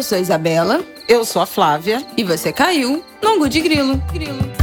Eu sou a Isabela. Eu sou a Flávia. E você caiu no Angu de Grilo. Grilo.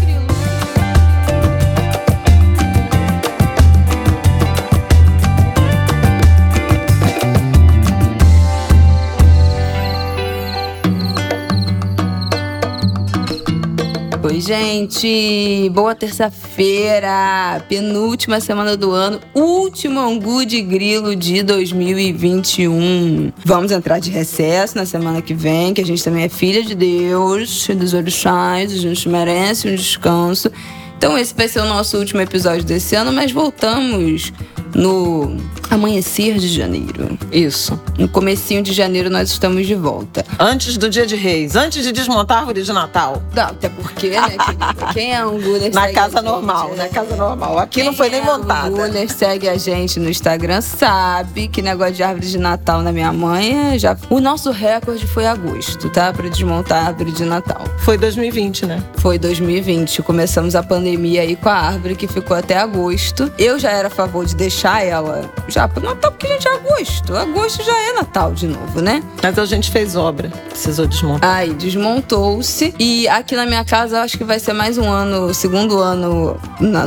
Oi, gente! Boa terça-feira! Penúltima semana do ano, último Angu de Grilo de 2021. Vamos entrar de recesso na semana que vem, que a gente também é filha de Deus, dos orixás, a gente merece um descanso. Então, esse vai ser o nosso último episódio desse ano, mas voltamos no amanhecer de janeiro. Isso. No comecinho de janeiro nós estamos de volta. Antes do dia de reis, antes de desmontar a árvore de Natal. Não, até porque, né, querida? Quem é Anguler Na casa normal, na casa normal. Aqui não foi nem é montada. Anguler segue a gente no Instagram, sabe que negócio de árvore de Natal na minha mãe é já... O nosso recorde foi agosto, tá? Pra desmontar a árvore de Natal. Foi 2020, né? Foi 2020. Começamos a pandemia aí com a árvore que ficou até agosto. Eu já era a favor de deixar ela já pro Natal, porque a gente é agosto. Agosto já é Natal de novo, né? Mas a gente fez obra. Precisou desmontar. Aí desmontou-se. E aqui na minha casa, eu acho que vai ser mais um ano, segundo ano,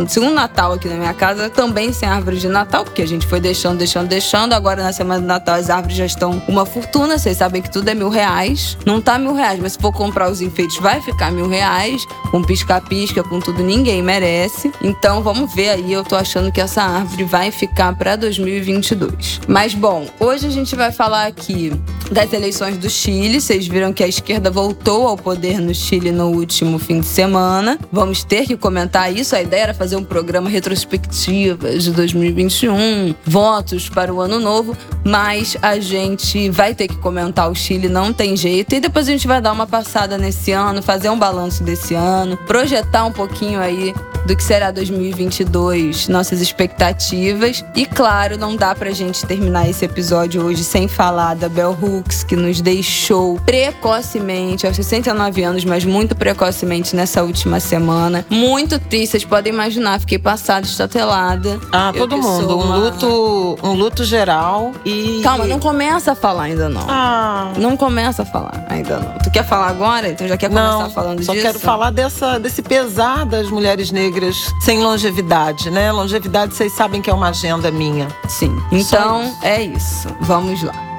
segundo Natal aqui na minha casa, também sem árvore de Natal, porque a gente foi deixando, deixando, deixando. Agora na semana do Natal as árvores já estão uma fortuna. Vocês sabem que tudo é mil reais. Não tá mil reais, mas se for comprar os enfeites, vai ficar mil reais. Com pisca-pisca, com tudo, ninguém merece. Então vamos ver aí. Eu tô achando que essa árvore vai ficar pra 2022. Mas bom, hoje a gente vai falar aqui das eleições do Chile. Vocês viram que a esquerda voltou ao poder no Chile no último fim de semana. Vamos ter que comentar isso. A ideia era fazer um programa retrospectiva de 2021, votos para o ano novo, mas a gente vai ter que comentar o Chile, não tem jeito. E depois a gente vai dar uma passada nesse ano, fazer um balanço desse ano, projetar um pouquinho aí do que será 2022, nossas expectativas. E claro, não dá pra gente terminar esse episódio hoje sem falar da Bell que nos deixou precocemente, aos 69 anos, mas muito precocemente nessa última semana. Muito triste, vocês podem imaginar, fiquei passada, estatelada. Ah, todo mundo. sou Um uma- luto, um luto geral e. Calma, não começa a falar ainda não. Ah. Não começa a falar ainda não. Tu quer falar agora? Então já quer começar Não, falando só disso? quero falar dessa, desse pesar das mulheres negras sem longevidade, né? Longevidade, vocês sabem que é uma agenda minha. Sim. Então é isso. Vamos lá.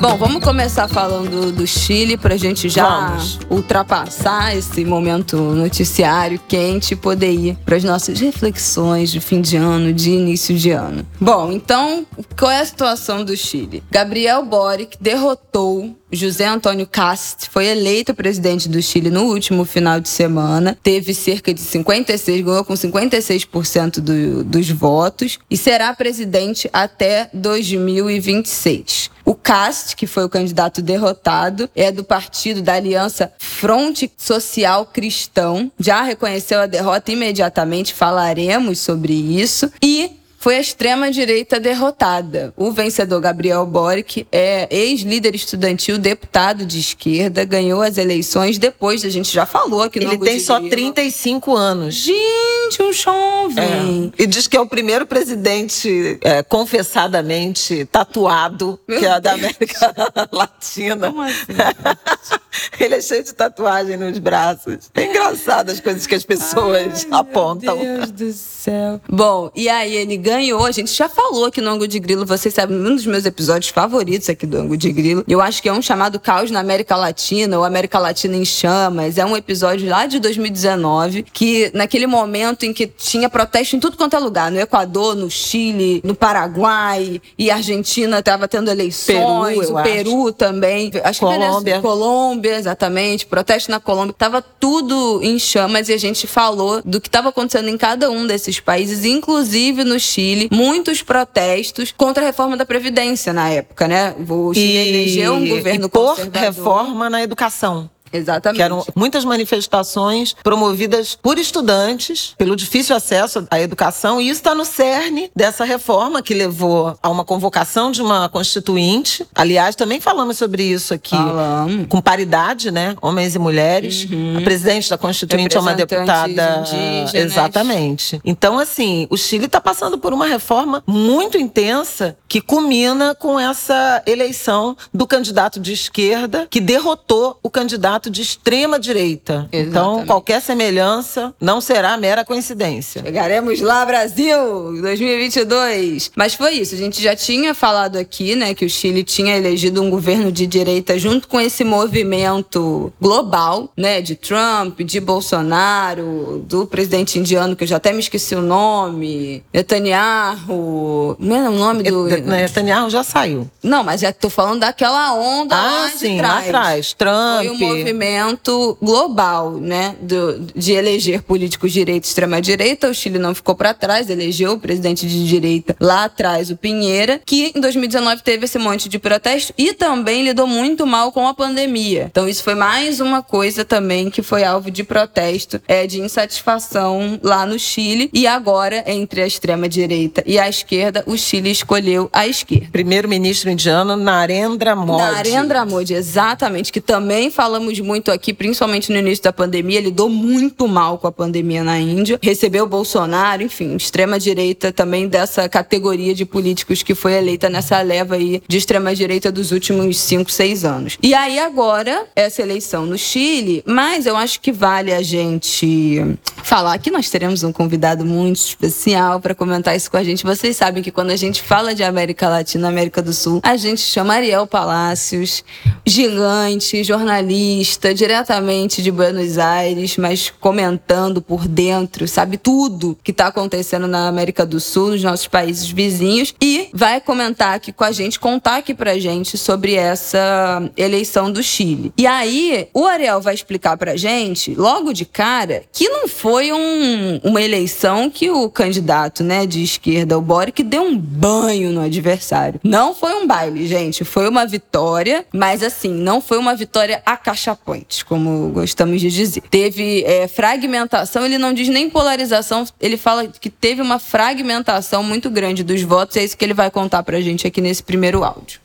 Bom, vamos começar falando do Chile pra gente já Vamos. ultrapassar esse momento noticiário quente e poder ir para as nossas reflexões de fim de ano, de início de ano. Bom, então, qual é a situação do Chile? Gabriel Boric derrotou José Antônio Cast foi eleito presidente do Chile no último final de semana. Teve cerca de 56, ganhou com 56% do, dos votos e será presidente até 2026. O Cast, que foi o candidato derrotado, é do partido da Aliança Fronte Social Cristão. Já reconheceu a derrota imediatamente, falaremos sobre isso. E foi a extrema-direita derrotada. O vencedor, Gabriel Boric, é ex-líder estudantil, deputado de esquerda, ganhou as eleições depois, a gente já falou aqui no Ele tem só Grilo. 35 anos. Gente, um jovem. É. E diz que é o primeiro presidente é, confessadamente tatuado Meu que é da Deus. América Latina. Como assim? Ele é cheio de tatuagem nos braços. É engraçado as coisas que as pessoas apontam. Meu Deus do céu. Bom, e aí ele ganhou. A gente já falou aqui no Angu de Grilo. Vocês sabem, um dos meus episódios favoritos aqui do Angu de Grilo. Eu acho que é um chamado Caos na América Latina, ou América Latina em Chamas. É um episódio lá de 2019, que naquele momento em que tinha protesto em tudo quanto é lugar. No Equador, no Chile, no Paraguai. E a Argentina estava tendo eleições. Peru, o acho. Peru também. Acho que Colômbia. Venezuela- Colômbia, exatamente. Protesto na Colômbia. Tava tudo em chamas e a gente falou do que estava acontecendo em cada um desses países, inclusive no Chile. Muitos protestos contra a reforma da Previdência na época, né? O Chile elegeu um governo e por conservador. reforma na educação. Exatamente. Que eram muitas manifestações promovidas por estudantes, pelo difícil acesso à educação, e isso está no cerne dessa reforma que levou a uma convocação de uma constituinte. Aliás, também falamos sobre isso aqui. Falamos. Com paridade, né? Homens e mulheres. A presidente da constituinte é uma deputada. indígenas. Exatamente. Então, assim, o Chile está passando por uma reforma muito intensa que culmina com essa eleição do candidato de esquerda que derrotou o candidato de extrema direita. Então, qualquer semelhança não será mera coincidência. Chegaremos lá, Brasil, 2022. Mas foi isso, a gente já tinha falado aqui, né, que o Chile tinha elegido um governo de direita junto com esse movimento global, né, de Trump, de Bolsonaro, do presidente indiano que eu já até me esqueci o nome, Netanyahu, não é o nome do Netanyahu já saiu. Não, mas já tô falando daquela onda ah, lá sim, de trás. lá atrás, Trump. Movimento global, né, do, de eleger políticos de direita e extrema direita. O Chile não ficou para trás, elegeu o presidente de direita lá atrás, o Pinheira, que em 2019 teve esse monte de protesto e também lidou muito mal com a pandemia. Então isso foi mais uma coisa também que foi alvo de protesto, é de insatisfação lá no Chile e agora entre a extrema direita e a esquerda, o Chile escolheu a esquerda. Primeiro-ministro indiano Narendra Modi. Narendra Modi, exatamente, que também falamos muito aqui, principalmente no início da pandemia, lidou muito mal com a pandemia na Índia, recebeu Bolsonaro, enfim, extrema direita também dessa categoria de políticos que foi eleita nessa leva aí de extrema direita dos últimos 5, 6 anos. E aí agora essa eleição no Chile, mas eu acho que vale a gente falar que nós teremos um convidado muito especial para comentar isso com a gente. Vocês sabem que quando a gente fala de América Latina, América do Sul, a gente chama Ariel Palácios, gigante, jornalista, diretamente de Buenos Aires, mas comentando por dentro, sabe tudo que está acontecendo na América do Sul, nos nossos países vizinhos, e vai comentar aqui com a gente, contar aqui pra gente sobre essa eleição do Chile. E aí, o Ariel vai explicar pra gente, logo de cara, que não foi um, uma eleição que o candidato né, de esquerda, o Boric, deu um banho no adversário. Não foi um baile, gente. Foi uma vitória, mas assim, não foi uma vitória acachapante, como gostamos de dizer. Teve é, fragmentação, ele não diz nem polarização, ele fala que teve uma fragmentação muito grande dos votos, é isso que ele vai contar pra gente aqui nesse primeiro áudio.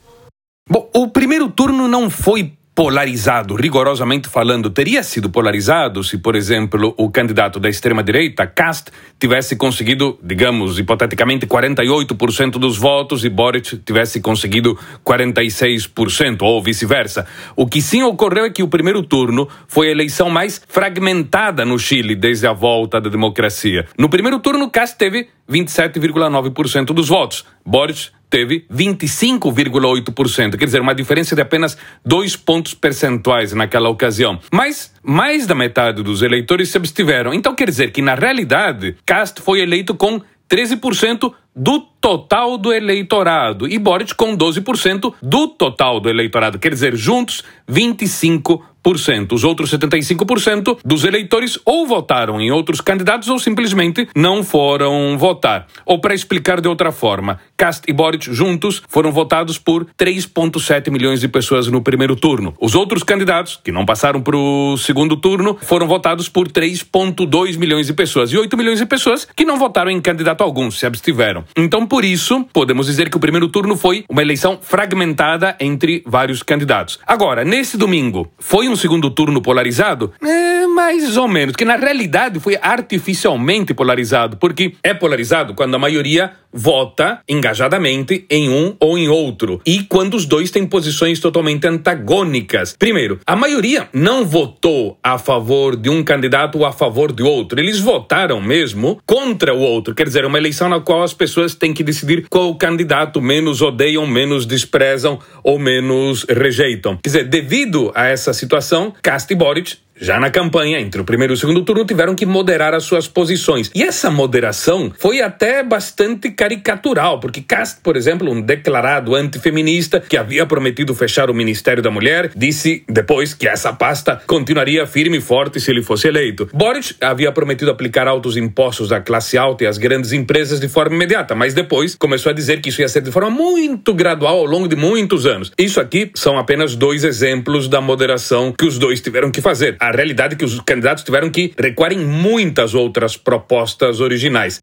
Bom, o primeiro turno não foi polarizado, rigorosamente falando, teria sido polarizado se, por exemplo, o candidato da extrema-direita, Cast, tivesse conseguido, digamos, hipoteticamente, 48% dos votos e Boric tivesse conseguido 46%, ou vice-versa. O que sim ocorreu é que o primeiro turno foi a eleição mais fragmentada no Chile desde a volta da democracia. No primeiro turno, Cast teve 27,9% dos votos. Boric teve 25,8%, quer dizer, uma diferença de apenas dois pontos percentuais naquela ocasião. Mas mais da metade dos eleitores se abstiveram. Então quer dizer que, na realidade, Cast foi eleito com 13% do total do eleitorado e Boric com 12% do total do eleitorado. Quer dizer, juntos, 25%. Os outros 75% dos eleitores ou votaram em outros candidatos ou simplesmente não foram votar. Ou para explicar de outra forma, Cast e Boric juntos foram votados por 3,7 milhões de pessoas no primeiro turno. Os outros candidatos, que não passaram para o segundo turno, foram votados por 3,2 milhões de pessoas. E 8 milhões de pessoas que não votaram em candidato algum, se abstiveram. Então, por isso, podemos dizer que o primeiro turno foi uma eleição fragmentada entre vários candidatos. Agora, nesse domingo, foi um segundo turno polarizado? É, mais ou menos, que na realidade foi artificialmente polarizado, porque é polarizado quando a maioria vota engajadamente em um ou em outro, e quando os dois têm posições totalmente antagônicas. Primeiro, a maioria não votou a favor de um candidato ou a favor de outro, eles votaram mesmo contra o outro, quer dizer, uma eleição na qual as pessoas têm que decidir qual candidato menos odeiam, menos desprezam ou menos rejeitam. Quer dizer, devido a essa situação, Cast e Boric já na campanha, entre o primeiro e o segundo turno, tiveram que moderar as suas posições. E essa moderação foi até bastante caricatural, porque Cast, por exemplo, um declarado antifeminista que havia prometido fechar o Ministério da Mulher, disse depois que essa pasta continuaria firme e forte se ele fosse eleito. Boric havia prometido aplicar altos impostos à classe alta e às grandes empresas de forma imediata, mas depois começou a dizer que isso ia ser de forma muito gradual ao longo de muitos anos. Isso aqui são apenas dois exemplos da moderação que os dois tiveram que fazer. A realidade é que os candidatos tiveram que recuar em muitas outras propostas originais.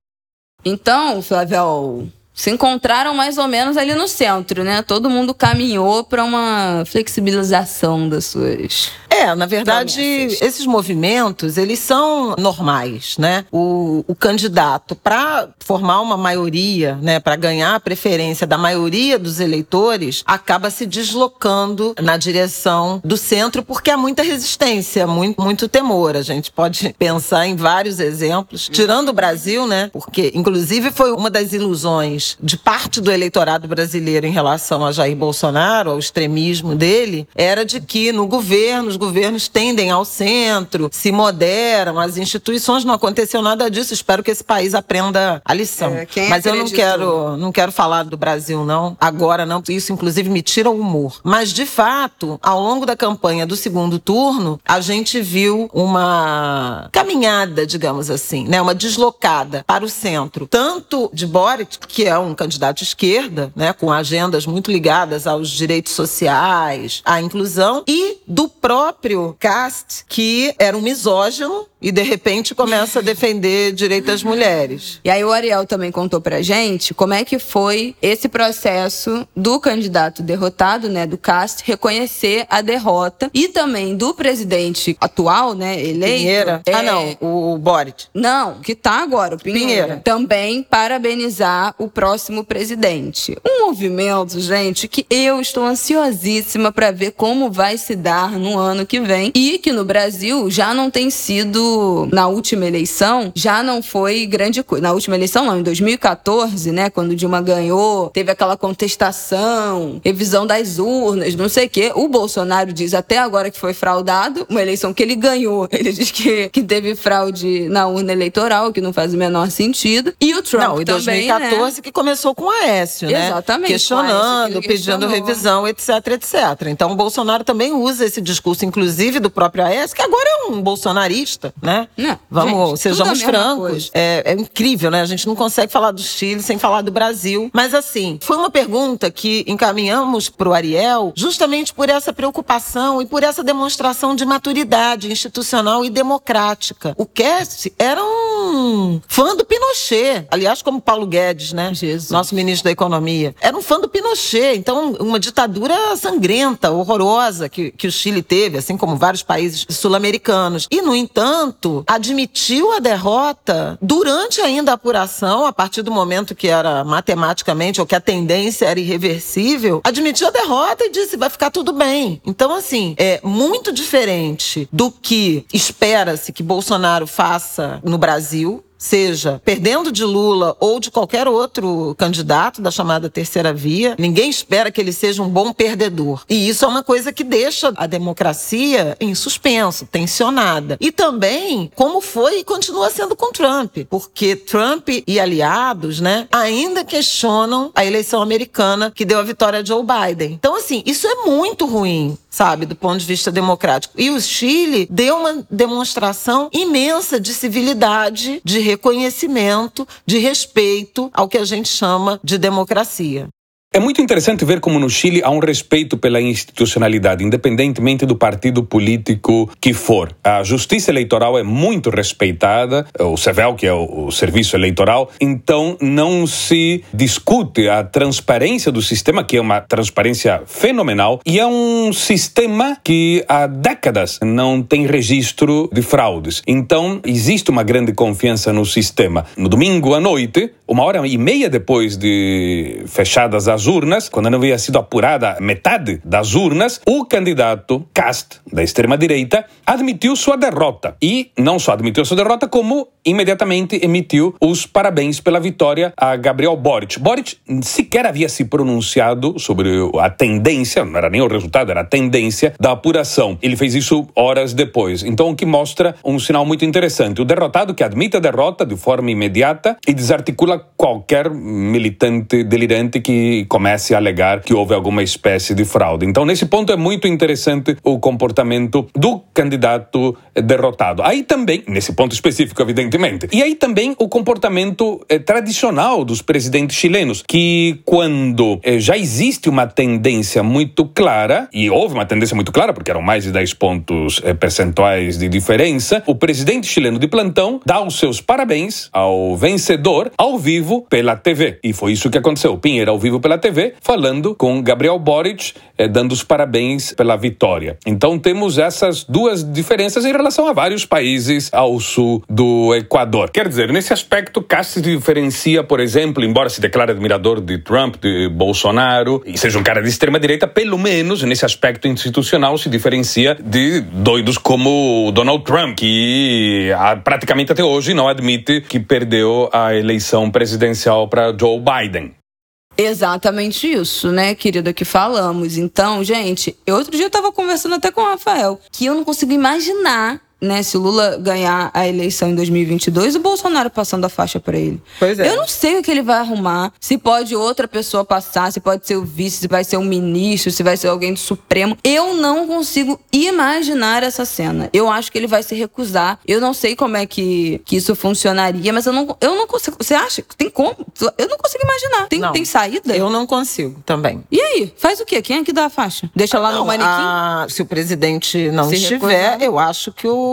Então, Flávio, se encontraram mais ou menos ali no centro, né? Todo mundo caminhou para uma flexibilização das suas É, na verdade, esses movimentos, eles são normais, né? O, o candidato, para formar uma maioria, né, para ganhar a preferência da maioria dos eleitores, acaba se deslocando na direção do centro porque há muita resistência, muito, muito temor. A gente pode pensar em vários exemplos, tirando o Brasil, né? Porque, inclusive, foi uma das ilusões de parte do eleitorado brasileiro em relação a Jair Bolsonaro, ao extremismo dele, era de que no governo, os governos tendem ao centro, se moderam, as instituições não aconteceu nada disso. Espero que esse país aprenda a lição. É, Mas eu não quero, não quero falar do Brasil não, agora não, isso inclusive me tira o humor. Mas de fato, ao longo da campanha do segundo turno, a gente viu uma caminhada, digamos assim, né, uma deslocada para o centro, tanto de Boric, que é um candidato de esquerda, né, com agendas muito ligadas aos direitos sociais, à inclusão, e do próprio Cast, que era um misógino e de repente começa a defender direito das mulheres. E aí o Ariel também contou pra gente como é que foi esse processo do candidato derrotado, né, do Cast, reconhecer a derrota e também do presidente atual, né, eleito. Pinheira. É... Ah, não, o Boric. Não, que tá agora, o Pinheira. Pinheira. Também parabenizar o próximo presidente. Um movimento, gente, que eu estou ansiosíssima para ver como vai se dar no ano que vem e que no Brasil já não tem sido na última eleição, já não foi grande coisa. Na última eleição, não, em 2014, né, quando Dilma ganhou, teve aquela contestação, revisão das urnas, não sei o quê. O Bolsonaro diz até agora que foi fraudado, uma eleição que ele ganhou. Ele diz que, que teve fraude na urna eleitoral, que não faz o menor sentido. E o Trump não, em 2014 né? que começou com o Aécio, né? Exatamente. Questionando, Aécio, pedindo revisão, etc, etc. Então o Bolsonaro também usa esse discurso, inclusive do próprio Aécio, que agora é um bolsonarista, né? Não, Vamos, gente, sejamos francos. É, é, incrível, né? A gente não consegue falar do Chile sem falar do Brasil. Mas assim, foi uma pergunta que encaminhamos para o Ariel justamente por essa preocupação e por essa demonstração de maturidade institucional e democrática. O Kess era um fã do Pinochet, aliás, como Paulo Guedes, né? Jesus. Nosso ministro da Economia. Era um fã do Pinochet. Então, uma ditadura sangrenta, horrorosa que, que o Chile teve, assim como vários países sul-americanos. E, no entanto, admitiu a derrota durante ainda a apuração, a partir do momento que era matematicamente ou que a tendência era irreversível, admitiu a derrota e disse: vai ficar tudo bem. Então, assim, é muito diferente do que espera-se que Bolsonaro faça no Brasil seja perdendo de Lula ou de qualquer outro candidato da chamada terceira via, ninguém espera que ele seja um bom perdedor. E isso é uma coisa que deixa a democracia em suspenso, tensionada. E também como foi e continua sendo com Trump, porque Trump e aliados, né, ainda questionam a eleição americana que deu a vitória a Joe Biden. Então, assim, isso é muito ruim sabe, do ponto de vista democrático. E o Chile deu uma demonstração imensa de civilidade, de reconhecimento, de respeito ao que a gente chama de democracia. É muito interessante ver como no Chile há um respeito pela institucionalidade, independentemente do partido político que for. A justiça eleitoral é muito respeitada, o CEVEL, que é o serviço eleitoral, então não se discute a transparência do sistema, que é uma transparência fenomenal, e é um sistema que há décadas não tem registro de fraudes. Então existe uma grande confiança no sistema. No domingo à noite, uma hora e meia depois de fechadas as das urnas, quando não havia sido apurada metade das urnas, o candidato Cast, da extrema-direita, admitiu sua derrota. E não só admitiu sua derrota, como imediatamente emitiu os parabéns pela vitória a Gabriel Boric. Boric sequer havia se pronunciado sobre a tendência, não era nem o resultado, era a tendência da apuração. Ele fez isso horas depois. Então, o que mostra um sinal muito interessante. O derrotado que admite a derrota de forma imediata e desarticula qualquer militante delirante que comece a alegar que houve alguma espécie de fraude. Então, nesse ponto é muito interessante o comportamento do candidato derrotado. Aí também, nesse ponto específico, evidentemente, e aí também o comportamento eh, tradicional dos presidentes chilenos, que quando eh, já existe uma tendência muito clara, e houve uma tendência muito clara, porque eram mais de 10 pontos eh, percentuais de diferença, o presidente chileno de plantão dá os seus parabéns ao vencedor ao vivo pela TV. E foi isso que aconteceu. Pinheiro ao vivo pela TV, falando com Gabriel Boric, eh, dando os parabéns pela vitória. Então temos essas duas diferenças em relação a vários países ao sul do Equador. Quer dizer, nesse aspecto, Castro se diferencia, por exemplo, embora se declare admirador de Trump, de Bolsonaro, e seja um cara de extrema-direita, pelo menos nesse aspecto institucional se diferencia de doidos como Donald Trump, que ah, praticamente até hoje não admite que perdeu a eleição presidencial para Joe Biden. Exatamente isso, né, querida, que falamos. Então, gente, outro dia eu tava conversando até com o Rafael, que eu não consigo imaginar né, se o Lula ganhar a eleição em 2022, o Bolsonaro passando a faixa para ele. Pois é. Eu não sei o que ele vai arrumar, se pode outra pessoa passar, se pode ser o vice, se vai ser um ministro, se vai ser alguém do Supremo. Eu não consigo imaginar essa cena. Eu acho que ele vai se recusar. Eu não sei como é que, que isso funcionaria, mas eu não, eu não consigo. Você acha? Tem como? Eu não consigo imaginar. Tem, Não. tem saída? Eu não consigo também. E aí? Faz o quê? Quem é que dá a faixa? Deixa lá no Não, manequim? a- se o presidente não Se estiver, recusar. eu acho que o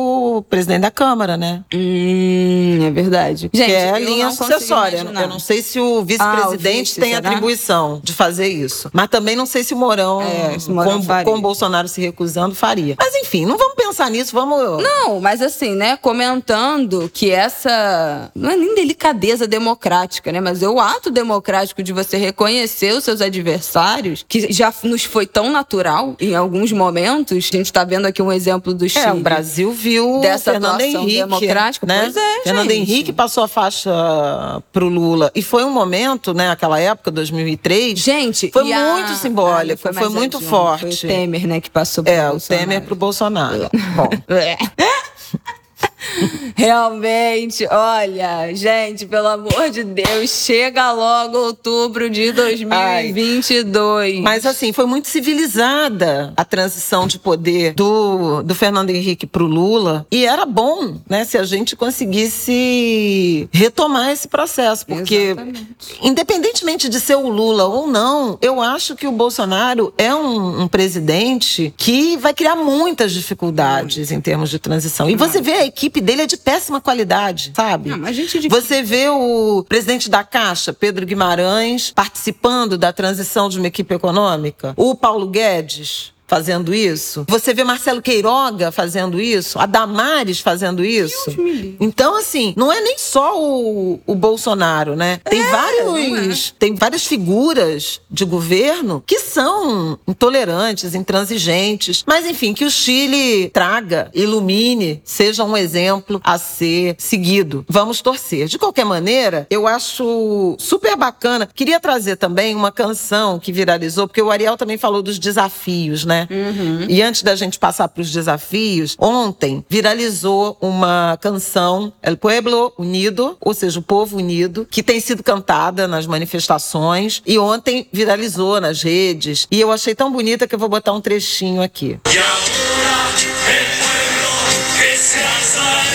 presidente da Câmara, né? Hum, é verdade. Gente, que é a linha sucessória. imaginar. Eu não sei se o vice-presidente Ah, o tem será? atribuição de fazer isso. Mas também não sei se o Mourão, É, se o Mourão com, com o Bolsonaro se recusando, faria. Mas enfim, não vamos pensar nisso, vamos. Não, mas assim, né, comentando que essa não é nem delicadeza democrática, né, mas é o ato democrático de você reconhecer os seus adversários, que já nos foi tão natural em alguns momentos. A gente tá vendo aqui um exemplo do Chile. É, o Brasil viu Dessa Fernando Henrique, democrática. né? Pois é, Fernando gente. Henrique passou a faixa pro Lula e foi um momento, né, aquela época 2003. Gente, Foi e a- muito simbólico, foi mais muito adiante. forte. Foi o Temer, né, que passou pro É, o Bolsonaro. Temer pro Bolsonaro. Bom, É. Realmente, olha, gente, pelo amor de Deus, chega logo outubro de 2022. Mas assim, foi muito civilizada a transição de poder do, do Fernando Henrique pro Lula. E era bom, né, se a gente conseguisse retomar esse processo. Porque, Exatamente. independentemente de ser o Lula ou não, eu acho que o Bolsonaro é um, um presidente que vai criar muitas dificuldades em termos de transição. E você vê a equipe dele é de péssima qualidade, sabe? Não, mas gente de- Você vê o presidente da Caixa, Pedro Guimarães, participando da transição de uma equipe econômica. O Paulo Guedes fazendo isso. Você vê Marcelo Queiroga fazendo isso. A Damares fazendo isso. Então, assim, não é nem só o, o Bolsonaro, né? Tem não vários. Tem várias figuras de governo que são intolerantes, intransigentes. Mas, enfim, que o Chile traga, ilumine, seja um exemplo a ser seguido. Vamos torcer. De qualquer maneira, eu acho super bacana. Queria trazer também uma canção que viralizou, porque o Ariel também falou dos desafios, né? E antes da gente passar para os desafios, ontem viralizou uma canção, El Pueblo Unido, ou seja, o Povo Unido, que tem sido cantada nas manifestações. E ontem viralizou nas redes. E eu achei tão bonita que eu vou botar um trechinho aqui. Y ahora el pueblo que se alza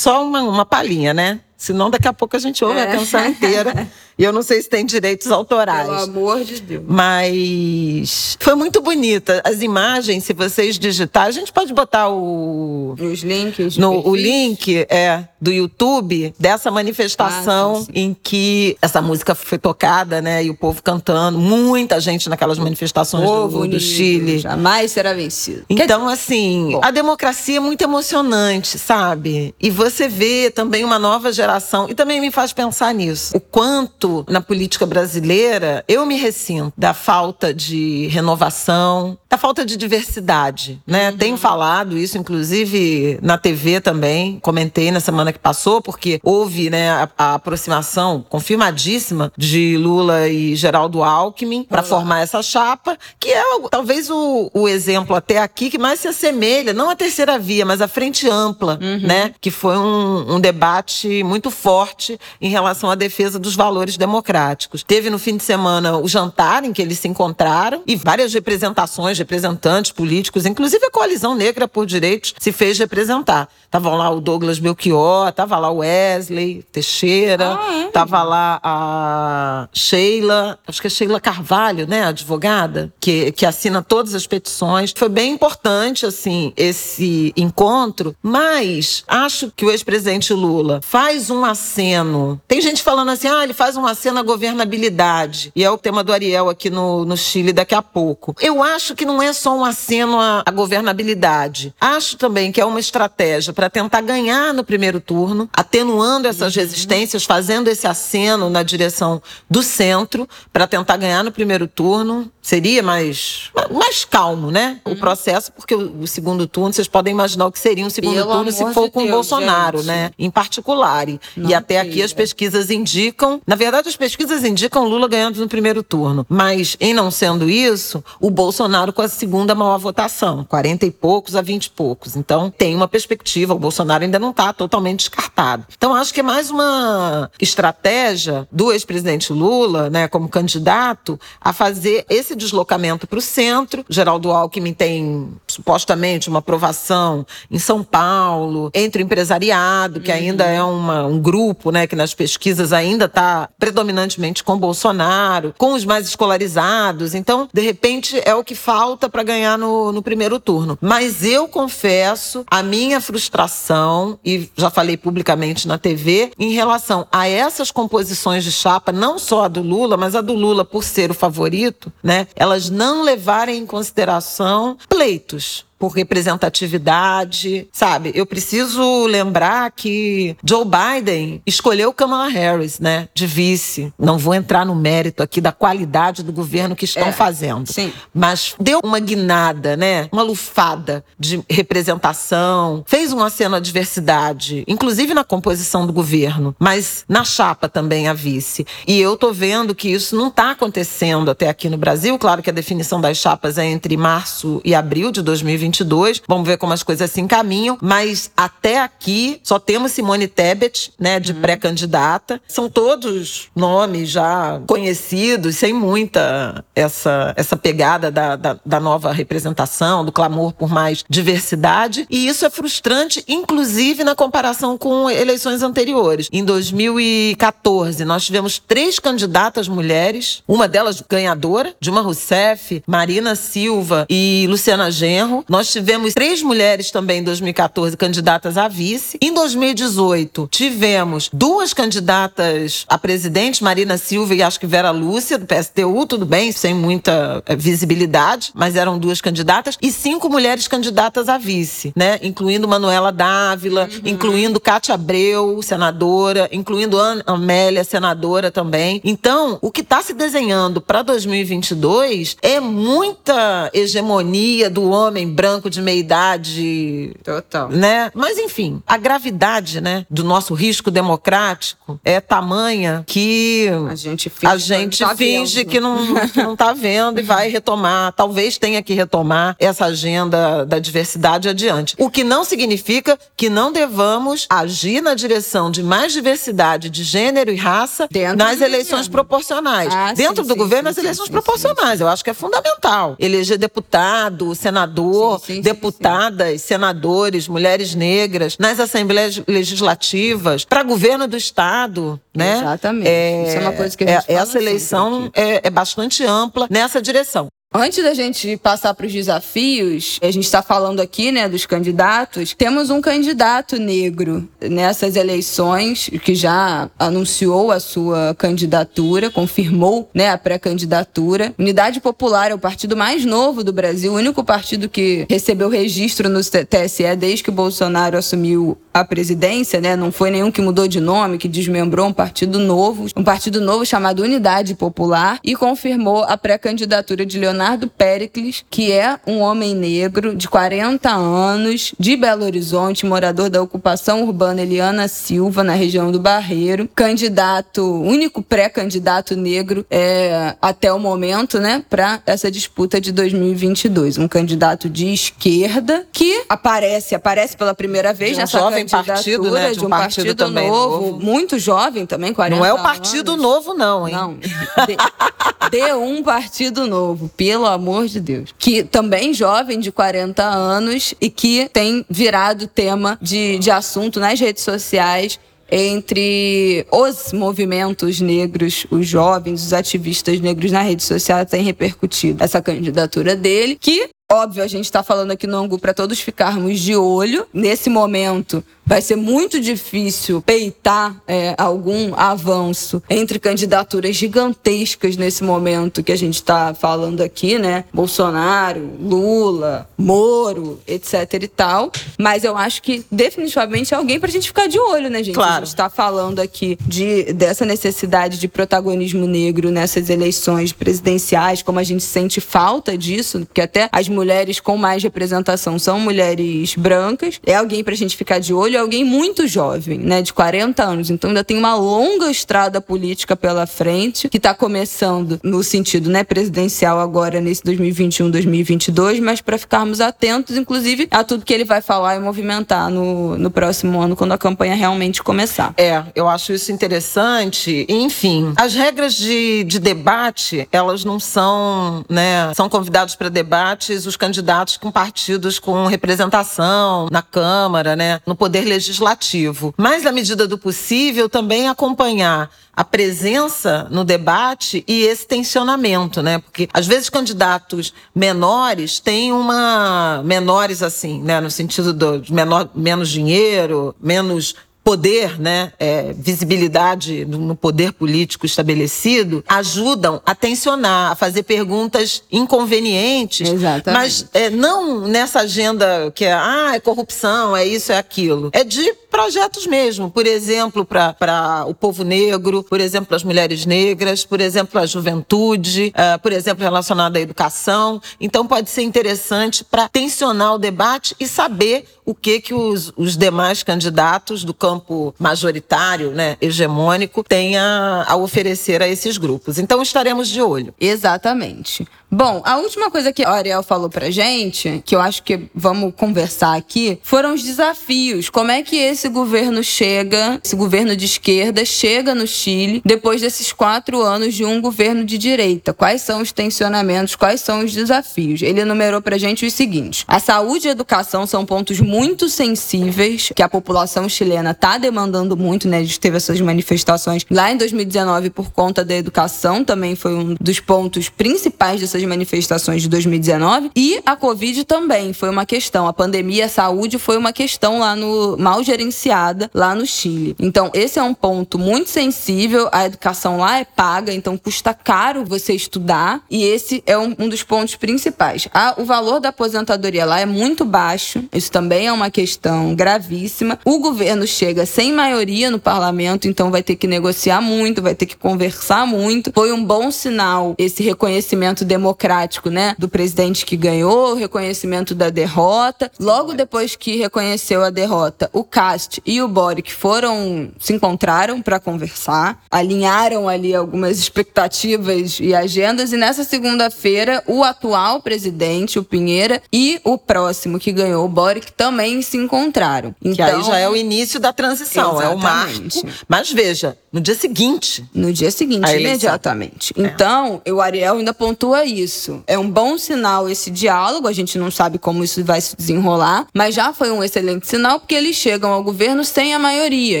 Só uma, uma palhinha, né? Senão daqui a pouco a gente ouve a É. canção inteira. E eu não sei se tem direitos autorais. Pelo amor de Deus. Mas foi muito bonita. As imagens, se vocês digitar, a gente pode botar o, Os links. no, o link é do YouTube dessa manifestação Ah, sim, sim. em que essa música foi tocada, né? E o povo cantando, muita gente naquelas manifestações do, Povo do unido, Chile. Jamais será vencido. Então, assim, Bom. a democracia é muito emocionante, sabe? E você vê também uma nova geração, e também me faz pensar nisso, o quanto Na política brasileira, eu me ressinto da falta de renovação, da falta de diversidade, né? Uhum. Tenho falado isso, inclusive na TV também, comentei na semana que passou, porque houve né, a, a aproximação confirmadíssima de Lula e Geraldo Alckmin para formar essa chapa, que é talvez o, o exemplo até aqui que mais se assemelha, não a terceira via, mas a frente ampla, uhum. né? Que foi um, um debate muito forte em relação à defesa dos valores democráticos. Teve no fim de semana o jantar em que eles se encontraram e várias representações, representantes políticos, inclusive a coalizão negra por direitos, se fez representar. Estavam lá o Douglas Belchior, tava lá o Wesley Teixeira, ah, é? tava lá a Sheila, acho que é Sheila Carvalho, né, advogada, que, que assina todas as petições. Foi bem importante, assim, esse encontro, mas acho que o ex-presidente Lula faz um aceno. Tem gente falando assim, ah, ele faz um aceno à governabilidade, e é o tema do Ariel aqui no, no Chile daqui a pouco. Eu acho que não é só um aceno à, à governabilidade. Acho também que é uma estratégia para tentar ganhar no primeiro turno, atenuando essas uhum. resistências, fazendo esse aceno na direção do centro para tentar ganhar no primeiro turno. Seria mais, mais calmo, né? Uhum. O processo, porque o, o, segundo turno, vocês podem imaginar o que seria um segundo Pelo turno se for de com o Bolsonaro, gente. né? Em particular. E, e até aqui as pesquisas indicam, na verdade, as pesquisas indicam Lula ganhando no primeiro turno. Mas, em não sendo isso, o Bolsonaro com a segunda maior votação, 40 e poucos a 20 e poucos. Então, tem uma perspectiva o Bolsonaro ainda não está totalmente descartado. Então, acho que é mais uma estratégia do ex-presidente Lula, né, como candidato, a fazer esse deslocamento para o centro. Geraldo Alckmin tem supostamente uma aprovação em São Paulo, entre o empresariado, que ainda é uma, um grupo né, que nas pesquisas ainda está predominantemente com Bolsonaro, com os mais escolarizados. Então, de repente, é o que falta para ganhar no, no primeiro turno. Mas eu confesso a minha frustração e já falei publicamente na TV, em relação a essas composições de chapa, não só a do Lula, mas a do Lula por ser o favorito, né? Elas não levarem em consideração pleitos Jezus. Por representatividade, sabe? Eu preciso lembrar que Joe Biden escolheu Kamala Harris, né, de vice. Não vou entrar no mérito aqui da qualidade do governo que estão é, fazendo, sim. mas deu uma guinada, né, uma lufada de representação, fez um aceno à diversidade, inclusive na composição do governo, mas na chapa também a vice. E eu tô vendo que isso não está acontecendo até aqui no Brasil. Claro que a definição das chapas é entre março e abril de 2020 2022. Vamos ver como as coisas se encaminham. Mas até aqui só temos Simone Tebet, né, de uhum. pré-candidata. São todos nomes já conhecidos, sem muita essa, essa pegada da, da, da nova representação, do clamor por mais diversidade. E isso é frustrante, inclusive na comparação com eleições anteriores. Em 2014, nós tivemos três candidatas mulheres, uma delas ganhadora, Dilma Rousseff, Marina Silva e Luciana Genro. Nós nós tivemos três mulheres também em 2014 candidatas a vice. Em 2018, tivemos duas candidatas a presidente, Marina Silva e acho que Vera Lúcia, do PSTU, tudo bem, sem muita eh, visibilidade, mas eram duas candidatas. E cinco mulheres candidatas a vice, né? Incluindo Manuela Dávila, uhum. incluindo Cátia Abreu, senadora, incluindo Amélia, senadora também. Então, o que está se desenhando para 2022 é muita hegemonia do homem branco branco de meia idade. Total. Né? Mas, enfim, a gravidade né, do nosso risco democrático é tamanha que a gente finge, a gente que, não tá finge que, não, que não tá vendo e vai retomar. Talvez tenha que retomar essa agenda da diversidade adiante. O que não significa que não devamos agir na direção de mais diversidade de gênero e raça Dentro nas eleições governo. proporcionais. Ah, Dentro sim, do sim, governo, sim, nas eleições proporcionais. Eu acho que é fundamental. Eleger deputado, senador, sim, deputadas, sim, senadores, mulheres negras, nas assembleias legislativas, para governo do Estado. Né? Exatamente. É, Isso é uma coisa que a gente é, Essa eleição é, é bastante ampla nessa direção. Antes da gente passar para os desafios, a gente está falando aqui, né, dos candidatos. Temos um candidato negro nessas eleições que já anunciou a sua candidatura, confirmou, né, a pré-candidatura. Unidade Popular é o partido mais novo do Brasil, o único partido que recebeu registro no TSE desde que o Bolsonaro assumiu a presidência, né? Não foi nenhum que mudou de nome, que desmembrou um partido novo, um partido novo chamado Unidade Popular e confirmou a pré-candidatura de Leonardo Pericles, que é um homem negro de 40 anos, de Belo Horizonte, morador da ocupação urbana Eliana Silva, na região do Barreiro, candidato, único pré-candidato negro é, até o momento, né, para essa disputa de 2022, um candidato de esquerda que aparece, aparece pela primeira vez De um nessa jovem partido, né? de um partido, também novo, novo. muito jovem também, 40 Não é o partido anos. novo, não, hein? Não. De, um partido novo, pelo amor de Deus. Que também jovem de 40 anos e que tem virado tema de, de assunto nas redes sociais entre os movimentos negros, os jovens, os ativistas negros na rede social tem repercutido essa candidatura dele, que Óbvio, a gente está falando aqui no Angu para todos ficarmos de olho. Nesse momento, vai ser muito difícil peitar é, algum avanço entre candidaturas gigantescas nesse momento que a gente está falando aqui, né? Bolsonaro, Lula, Moro, etc e tal. Mas eu acho que definitivamente é alguém para a gente ficar de olho, né, gente? A Claro. gente está falando aqui de, dessa necessidade de protagonismo negro nessas eleições presidenciais, como a gente sente falta disso, porque até as mulheres com mais representação são mulheres brancas. É alguém pra gente ficar de olho, alguém muito jovem, né, de 40 anos. Então ainda tem uma longa estrada política pela frente, que tá começando no sentido, né, presidencial agora nesse 2021, 2022, mas para ficarmos atentos, inclusive, a tudo que ele vai falar e movimentar no, no próximo ano, quando a campanha realmente começar. É, eu acho isso interessante. Enfim, as regras de, de debate, elas não são, né? São convidados para debates os candidatos com partidos com representação na Câmara, né? No Poder Legislativo. Mas, na medida do possível, também acompanhar a presença no debate e esse tensionamento, né? Porque às vezes candidatos menores têm uma menores assim, né? No sentido do menor, menos dinheiro, menos poder, né, é, visibilidade no poder político estabelecido, ajudam a tensionar, a fazer perguntas inconvenientes, Exatamente. mas é, não nessa agenda que é, ah, é corrupção, é isso, é aquilo. É de projetos mesmo, por exemplo, para o povo negro, por exemplo, as mulheres negras, por exemplo, a juventude, ah, por exemplo, relacionado à educação. Então, pode ser interessante para tensionar o debate e saber o que, que os, os demais candidatos do campo majoritário, né, hegemônico, têm a, a oferecer a esses grupos. Então, estaremos de olho. Exatamente. Bom, a última coisa que a Ariel falou pra gente, que eu acho que vamos conversar aqui, foram os desafios. Como é que esse governo chega, esse governo de esquerda chega no Chile depois desses quatro anos de um governo de direita? Quais são os tensionamentos, quais são os desafios? Ele enumerou pra gente os seguintes: a saúde e a educação são pontos muito sensíveis que a população chilena tá demandando muito, né? A gente teve essas manifestações lá em 2019 por conta da educação, também foi um dos pontos principais dessas manifestações de 2019. E a Covid também foi uma questão. A pandemia, a saúde foi uma questão lá no mal gerenciada lá no Chile. Então, esse é um ponto muito sensível. A educação lá é paga, então custa caro você estudar. E esse é um, um dos pontos principais. A- o valor da aposentadoria lá é muito baixo. Isso também é uma questão gravíssima. O governo chega sem maioria no parlamento, então vai ter que negociar muito, vai ter que conversar muito. Foi um bom sinal esse reconhecimento democrático, né, do presidente que ganhou, o reconhecimento da derrota. Logo depois que reconheceu a derrota, o Cast e o Boric foram se encontraram para conversar, alinharam ali algumas expectativas e agendas e nessa segunda-feira o atual presidente, o Pinheira, e o próximo que ganhou, o Boric, também se encontraram. Que Então, aí já é o início da transição, é o marco. Exatamente. Mas veja, no dia seguinte, No dia seguinte, eleição. É. imediatamente. Então, o Ariel ainda pontua isso. É um bom sinal esse diálogo, a gente não sabe como isso vai se desenrolar, mas já foi um excelente sinal porque eles chegam ao governos têm a maioria.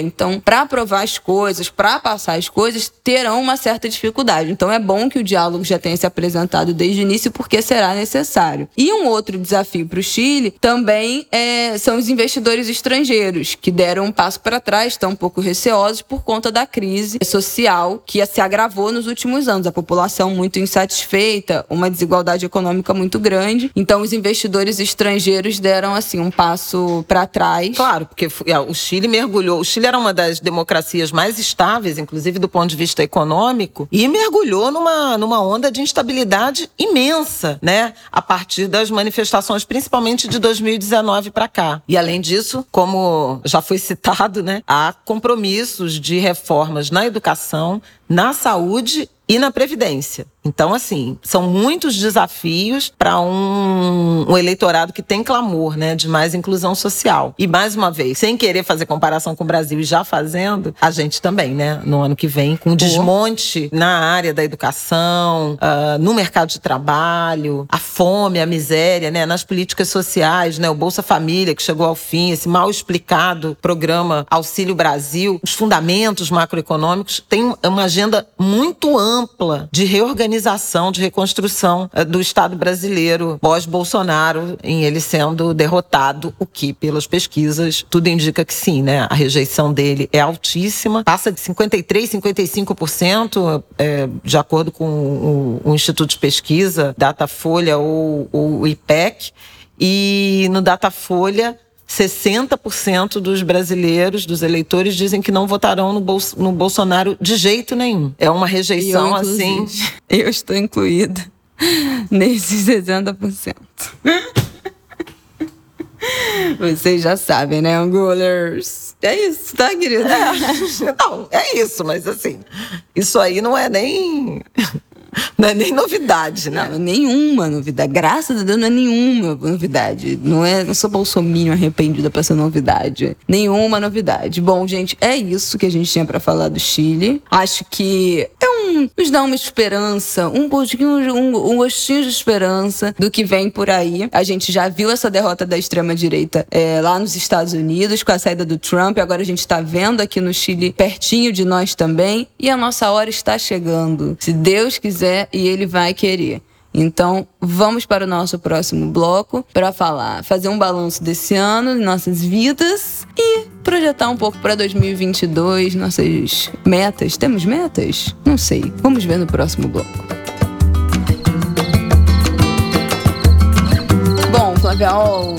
Então, para aprovar as coisas, para passar as coisas, terão uma certa dificuldade. Então, é bom que o diálogo já tenha se apresentado desde o início, porque será necessário. E um outro desafio para o Chile também é, são os investidores estrangeiros, que deram um passo para trás, estão um pouco receosos por conta da crise social que se agravou nos últimos anos. A população muito insatisfeita, uma desigualdade econômica muito grande. Então, os investidores estrangeiros deram assim um passo para trás. Claro, porque o Chile mergulhou. O Chile era uma das democracias mais estáveis, inclusive do ponto de vista econômico, e mergulhou numa, numa onda de instabilidade imensa, né? A partir das manifestações, principalmente de 2019 para cá. E além disso, como já foi citado, né, há compromissos de reformas na educação, na saúde e na Previdência. Então, assim, são muitos desafios para um, um, eleitorado que tem clamor né, de mais inclusão social. E, mais uma vez, sem querer fazer comparação com o Brasil e já fazendo, a gente também, né, no ano que vem, com desmonte na área da educação, uh, no mercado de trabalho, a fome, a miséria, né, nas políticas sociais, né, o Bolsa Família, que chegou ao fim, esse mal explicado programa Auxílio Brasil, os fundamentos macroeconômicos, tem uma agenda muito ampla de reorganização, de reconstrução eh, do Estado brasileiro pós-Bolsonaro, em ele sendo derrotado, o que, pelas pesquisas, tudo indica que sim, né? A rejeição dele é altíssima, passa de 53%, 55%, é, de acordo com o, o, Instituto de Pesquisa, Datafolha ou o IPEC, e no Datafolha 60% dos brasileiros, dos eleitores, dizem que não votarão no, Bolso, no Bolsonaro de jeito nenhum. É uma rejeição eu, assim. Eu estou incluída nesses 60%. Vocês já sabem, né, Angulers? É isso, tá, querida? É, não, é isso, mas assim, isso aí não é nem. Não é nem novidade, né? Não, nenhuma novidade. Graças a Deus não é nenhuma novidade. Não é, não sou bolsominho arrependida pra ser novidade. Nenhuma novidade. Bom, gente, é isso que a gente tinha para falar do Chile. Acho que é um, nos dá uma esperança, um pouquinho, um, um gostinho de esperança do que vem por aí. A gente já viu essa derrota da extrema direita é, lá nos Estados Unidos com a saída do Trump. Agora a gente tá vendo aqui no Chile pertinho de nós também. E a nossa hora está chegando. Se Deus quiser quiser e ele vai querer. Então, vamos para o nosso próximo bloco para falar, fazer um balanço desse ano, nossas vidas e projetar um pouco para 2022, nossas metas. Temos metas? Não sei. Vamos ver no próximo bloco. Bom, Flaviol,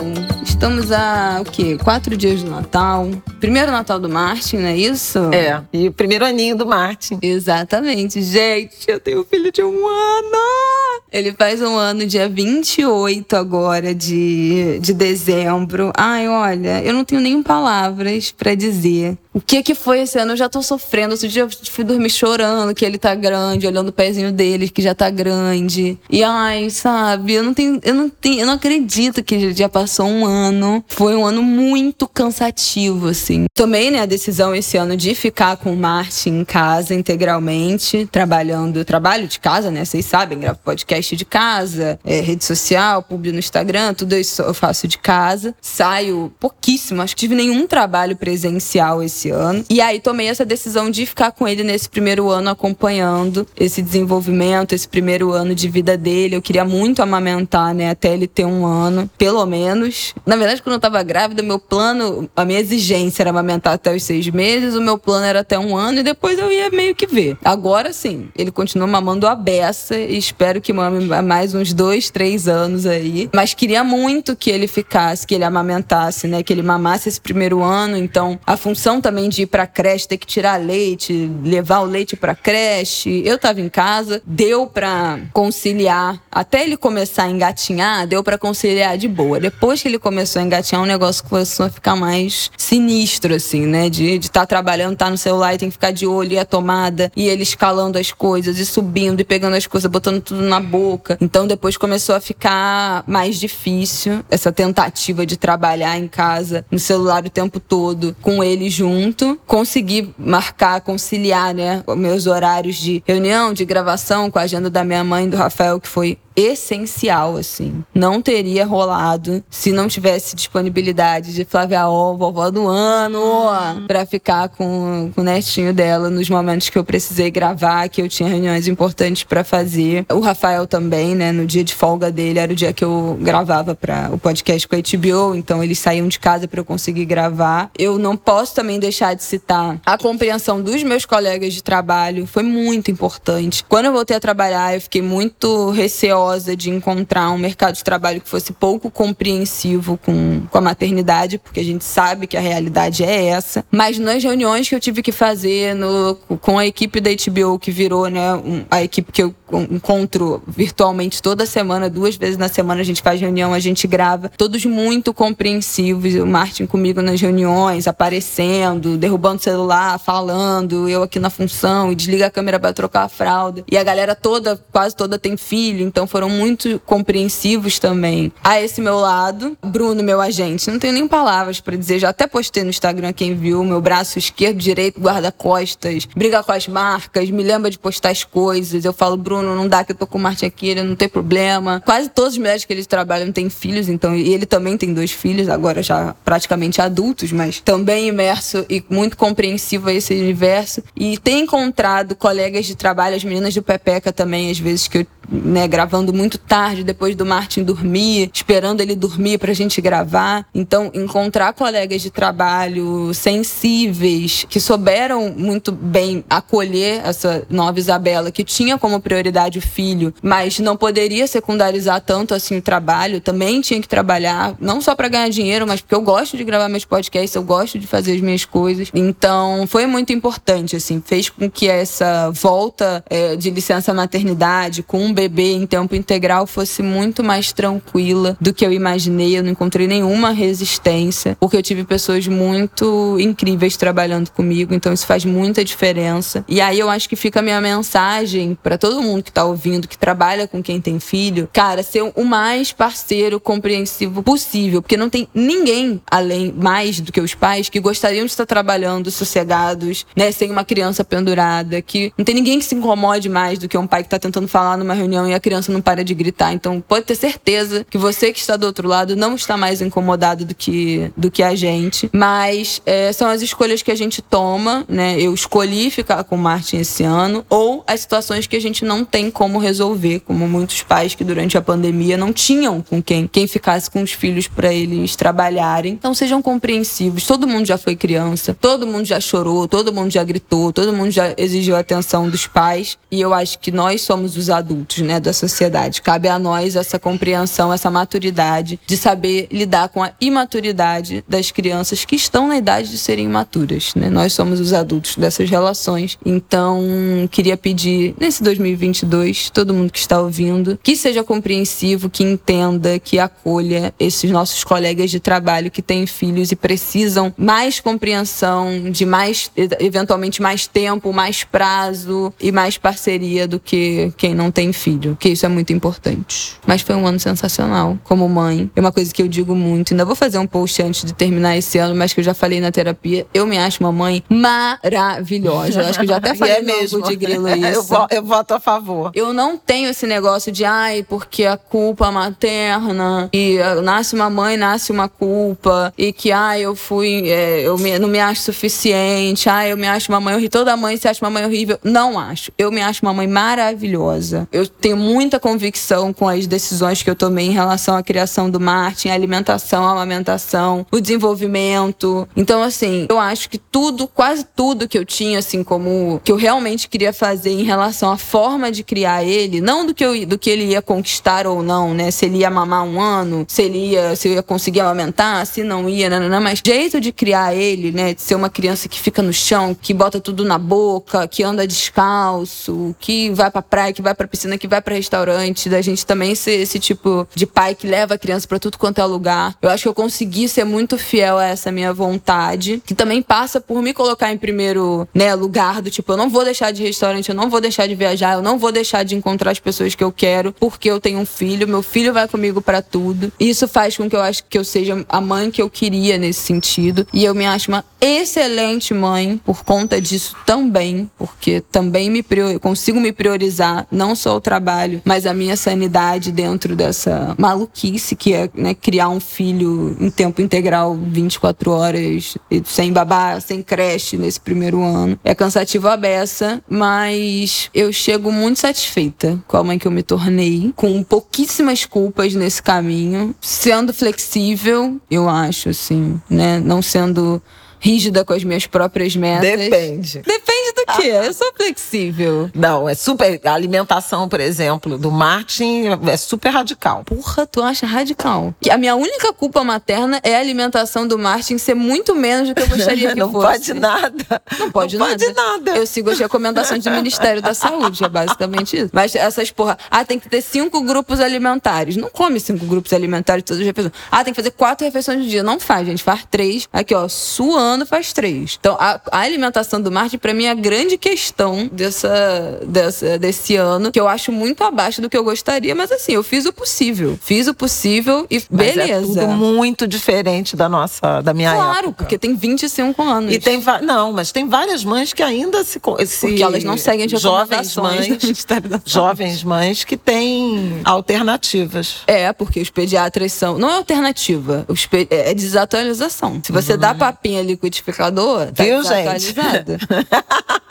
estamos a o quê? Quatro dias do Natal. Primeiro Natal do Martin, não é isso? É, e o primeiro aninho do Martin. Exatamente. Gente, eu tenho um filho de um ano! Ele faz um ano dia 28 agora de, de dezembro. Ai, olha, eu não tenho nem palavras para dizer. O que que foi esse ano? Eu já tô sofrendo. Outro dia eu fui dormir chorando que ele tá grande, olhando o pezinho dele que já tá grande. E ai, sabe, eu não tenho, eu não tenho, eu não acredito que já passou um ano. Foi um ano muito cansativo, assim. Tomei né, a decisão esse ano de ficar com o Martin em casa integralmente, trabalhando, trabalho de casa, né? Vocês sabem, gravo podcast de casa, é, rede social, publico no Instagram, tudo isso eu faço de casa. Saio pouquíssimo, acho que tive nenhum trabalho presencial esse ano. E aí tomei essa decisão de ficar com ele nesse primeiro ano acompanhando esse desenvolvimento, esse primeiro ano de vida dele. Eu queria muito amamentar, né, até ele ter um ano, pelo menos. Na verdade, quando eu tava grávida, meu plano, a minha exigência era amamentar até os seis meses, o meu plano era até um ano e depois eu ia meio que ver. Agora sim, ele continua mamando a beça e espero que mame mais uns dois, três anos aí. Mas queria muito que ele ficasse, que ele amamentasse, né? Que ele mamasse esse primeiro ano. Então, a função também de ir pra creche, ter que tirar leite, levar o leite pra creche. Eu tava em casa, deu pra conciliar. Até ele começar a engatinhar, deu pra conciliar de boa. Depois que ele começou a engatinhar, o negócio começou a ficar mais sinistro sinistro, assim, né? De estar tá trabalhando, estar tá no celular e tem que ficar de olho e a tomada, e ele escalando as coisas e subindo e pegando as coisas, botando tudo na boca. Então depois começou a ficar mais difícil essa tentativa de trabalhar em casa, no celular o tempo todo, com ele junto. Consegui marcar, conciliar, né? Meus horários de reunião, de gravação com a agenda da minha mãe do Rafael, que foi essencial, assim. Não teria rolado se não tivesse disponibilidade de Flávia Ó, vovó do ano, pra ficar com, com o netinho dela nos momentos que eu precisei gravar, que eu tinha reuniões importantes para fazer. O Rafael também, né? No dia de folga dele, era o dia que eu gravava para o podcast com a HBO, então eles saíam de casa para eu conseguir gravar. Eu não posso também deixar de citar a compreensão dos meus colegas de trabalho, foi muito importante. Quando eu voltei a trabalhar, eu fiquei muito receosa de encontrar um mercado de trabalho que fosse pouco compreensivo com, com a maternidade, porque a gente sabe que a realidade é essa. Mas nas reuniões que eu tive que fazer no, com a equipe da HBO, que virou né, a equipe que eu encontro virtualmente toda semana, duas vezes na semana a gente faz reunião, a gente grava, todos muito compreensivos, o Martin comigo nas reuniões, aparecendo, derrubando o celular, falando, eu aqui na função, e desliga a câmera para trocar a fralda. E a galera toda, quase toda tem filho, então foram muito compreensivos também. A esse meu lado, Bruno, meu agente, não tenho nem palavras para dizer, já até postei no Instagram quem viu, meu braço esquerdo, direito, guarda-costas, briga com as marcas, me lembra de postar as coisas. Eu falo, Bruno, não dá que eu tô com o Martin aqui, ele não tem problema. Quase todos os médicos que eles trabalham têm filhos, então, e ele também tem dois filhos, agora já praticamente adultos, mas também imerso e muito compreensivo a esse universo. E tem encontrado colegas de trabalho, as meninas do Pepeca também, às vezes que eu né, gravando muito tarde, depois do Martin dormir, esperando ele dormir pra gente gravar. Então, encontrar colegas de trabalho sensíveis, que souberam muito bem acolher essa nova Isabela, que tinha como prioridade o filho, mas não poderia secundarizar tanto assim o trabalho, também tinha que trabalhar, não só para ganhar dinheiro, mas porque eu gosto de gravar meus podcasts, eu gosto de fazer as minhas coisas. Então, foi muito importante, assim, fez com que essa volta é, de licença maternidade com um bebê em tempo integral fosse muito mais tranquila do que eu imaginei. Eu não encontrei nenhuma resistência, porque eu tive pessoas muito incríveis trabalhando comigo, então isso faz muita diferença. E aí eu acho que fica a minha mensagem para todo mundo que tá ouvindo, que trabalha com quem tem filho, cara, ser o mais parceiro compreensivo possível, porque não tem ninguém além mais do que os pais que gostariam de estar trabalhando sossegados, né, sem uma criança pendurada, que não tem ninguém que se incomode mais do que um pai que tá tentando falar numa reunião e a criança não para de gritar. Então, pode ter certeza que você que está do outro lado não está mais incomodado do que, do que a gente. Mas é, são as escolhas que a gente toma, né? Eu escolhi ficar com o Martin esse ano, ou as situações que a gente não tem como resolver, como muitos pais que durante a pandemia não tinham com quem, quem ficasse com os filhos para eles trabalharem. Então, sejam compreensivos. Todo mundo já foi criança, todo mundo já chorou, todo mundo já gritou, todo mundo já exigiu atenção dos pais. E eu acho que nós somos os adultos, né, da sociedade. Cabe a nós essa compreensão, essa maturidade de saber lidar com a imaturidade das crianças que estão na idade de serem imaturas, né? Nós somos os adultos dessas relações. Então, queria pedir nesse 2022, todo mundo que está ouvindo, que seja compreensivo, que entenda, que acolha esses nossos colegas de trabalho que têm filhos e precisam mais compreensão, de mais eventualmente mais tempo, mais prazo e mais parceria do que quem não tem filho, que isso é muito importante. Mas foi um ano sensacional como mãe. É uma coisa que eu digo muito. Ainda vou fazer um post antes de terminar esse ano, mas que eu já falei na terapia. Eu me acho uma mãe maravilhosa. Eu acho que eu já até falei é mesmo. de grilo isso. eu, eu voto a favor. Eu não tenho esse negócio de, ai, porque a culpa materna e uh, nasce uma mãe, nasce uma culpa e que, ai, eu fui, é, eu me, não me acho suficiente, ai, eu me acho uma mãe horrível. Toda mãe se acha uma mãe horrível. Não acho. Eu me acho uma mãe maravilhosa. Eu tenho muita convicção com as decisões que eu tomei em relação à criação do Martin, a alimentação, a amamentação, o desenvolvimento. Então, assim, eu acho que tudo, quase tudo que eu tinha, assim, como que eu realmente queria fazer em relação à forma de criar ele, não do que, eu, do que ele ia conquistar ou não, né? Se ele ia mamar um ano, se ele ia, se eu ia conseguir amamentar, se não ia, não, não, mas jeito de criar ele, né? De ser uma criança que fica no chão, que bota tudo na boca, que anda descalço, que vai pra praia, que vai pra piscina, que vai para restaurante, da gente também ser esse tipo de pai que leva a criança para tudo quanto é lugar. Eu acho que eu consegui ser muito fiel a essa minha vontade, que também passa por me colocar em primeiro, né, lugar do tipo, eu não vou deixar de restaurante, eu não vou deixar de viajar, eu não vou deixar de encontrar as pessoas que eu quero, porque eu tenho um filho, meu filho vai comigo para tudo. Isso faz com que eu acho que eu seja a mãe que eu queria nesse sentido, e eu me acho uma excelente mãe por conta disso também, porque também me consigo me priorizar não só o trabalho, mas a minha sanidade dentro dessa maluquice que é né, criar um filho em tempo integral 24 horas, sem babá, sem creche nesse primeiro ano. É cansativo a beça, mas eu chego muito satisfeita com a mãe que eu me tornei, com pouquíssimas culpas nesse caminho, sendo flexível, eu acho, assim, né? Não sendo rígida com as minhas próprias metas. Depende. Depende quê? Eu sou flexível. Não, é super. A alimentação, por exemplo, do Martin é super radical. Porra, tu acha radical? Que a minha única culpa materna é a alimentação do Martin ser muito menos do que eu gostaria que não fosse. pode nada. Não pode não nada. Pode nada. Eu sigo as recomendações do Ministério da Saúde, é basicamente isso. Mas essas porra, ah, tem que ter cinco grupos alimentares. Não come cinco grupos alimentares todas as refeições. Ah, tem que fazer quatro refeições no dia. Não faz, gente. Faz três. Aqui, ó, suando faz três. Então, a, a alimentação do Martin, pra mim, é a grande questão dessa, dessa, desse ano, que eu acho muito abaixo do que eu gostaria. Mas assim, eu fiz o possível. Fiz o possível e Mas beleza. é tudo muito diferente da nossa, da minha Claro, época. porque tem 25 anos. E tem não, mas tem várias mães que ainda se, se Porque elas não seguem as jovens mães, jovens mães que têm alternativas. É, porque os pediatras são. Não é alternativa, os pe- é desatualização. Se você dá papinha liquidificador, tá Uhum. Viu, gente?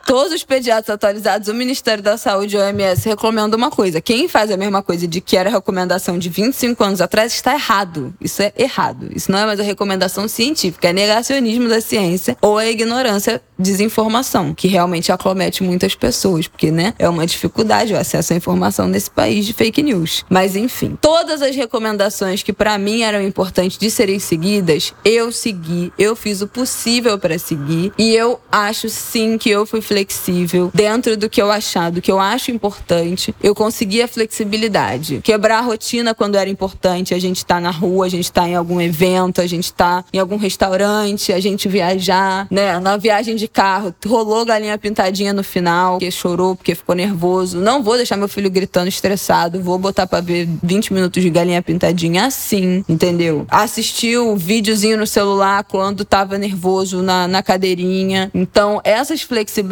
Todos os pediatras atualizados, o Ministério da Saúde e o OMS recomendam uma coisa. Quem faz a mesma coisa de que era a recomendação de 25 anos atrás está errado. Isso é errado. Isso não é mais a recomendação científica, é negacionismo da ciência ou a ignorância, desinformação, que realmente acomete muitas pessoas, porque, né, é uma dificuldade o acesso à informação nesse país de fake news. Mas enfim, todas as recomendações que pra mim eram importantes de serem seguidas, eu segui, eu fiz o possível pra seguir e eu acho sim que eu fui flexível dentro do que eu achar, do que eu acho importante. Eu consegui a flexibilidade, quebrar a rotina quando era importante, a gente tá na rua, a gente tá em algum evento, a gente tá em algum restaurante, a gente viajar, né? Na viagem de carro, rolou galinha pintadinha no final, porque chorou, porque ficou nervoso. Não vou deixar meu filho gritando estressado, vou botar pra ver 20 minutos de galinha pintadinha assim, entendeu? Assistiu o videozinho no celular quando tava nervoso na, na cadeirinha. Então, essas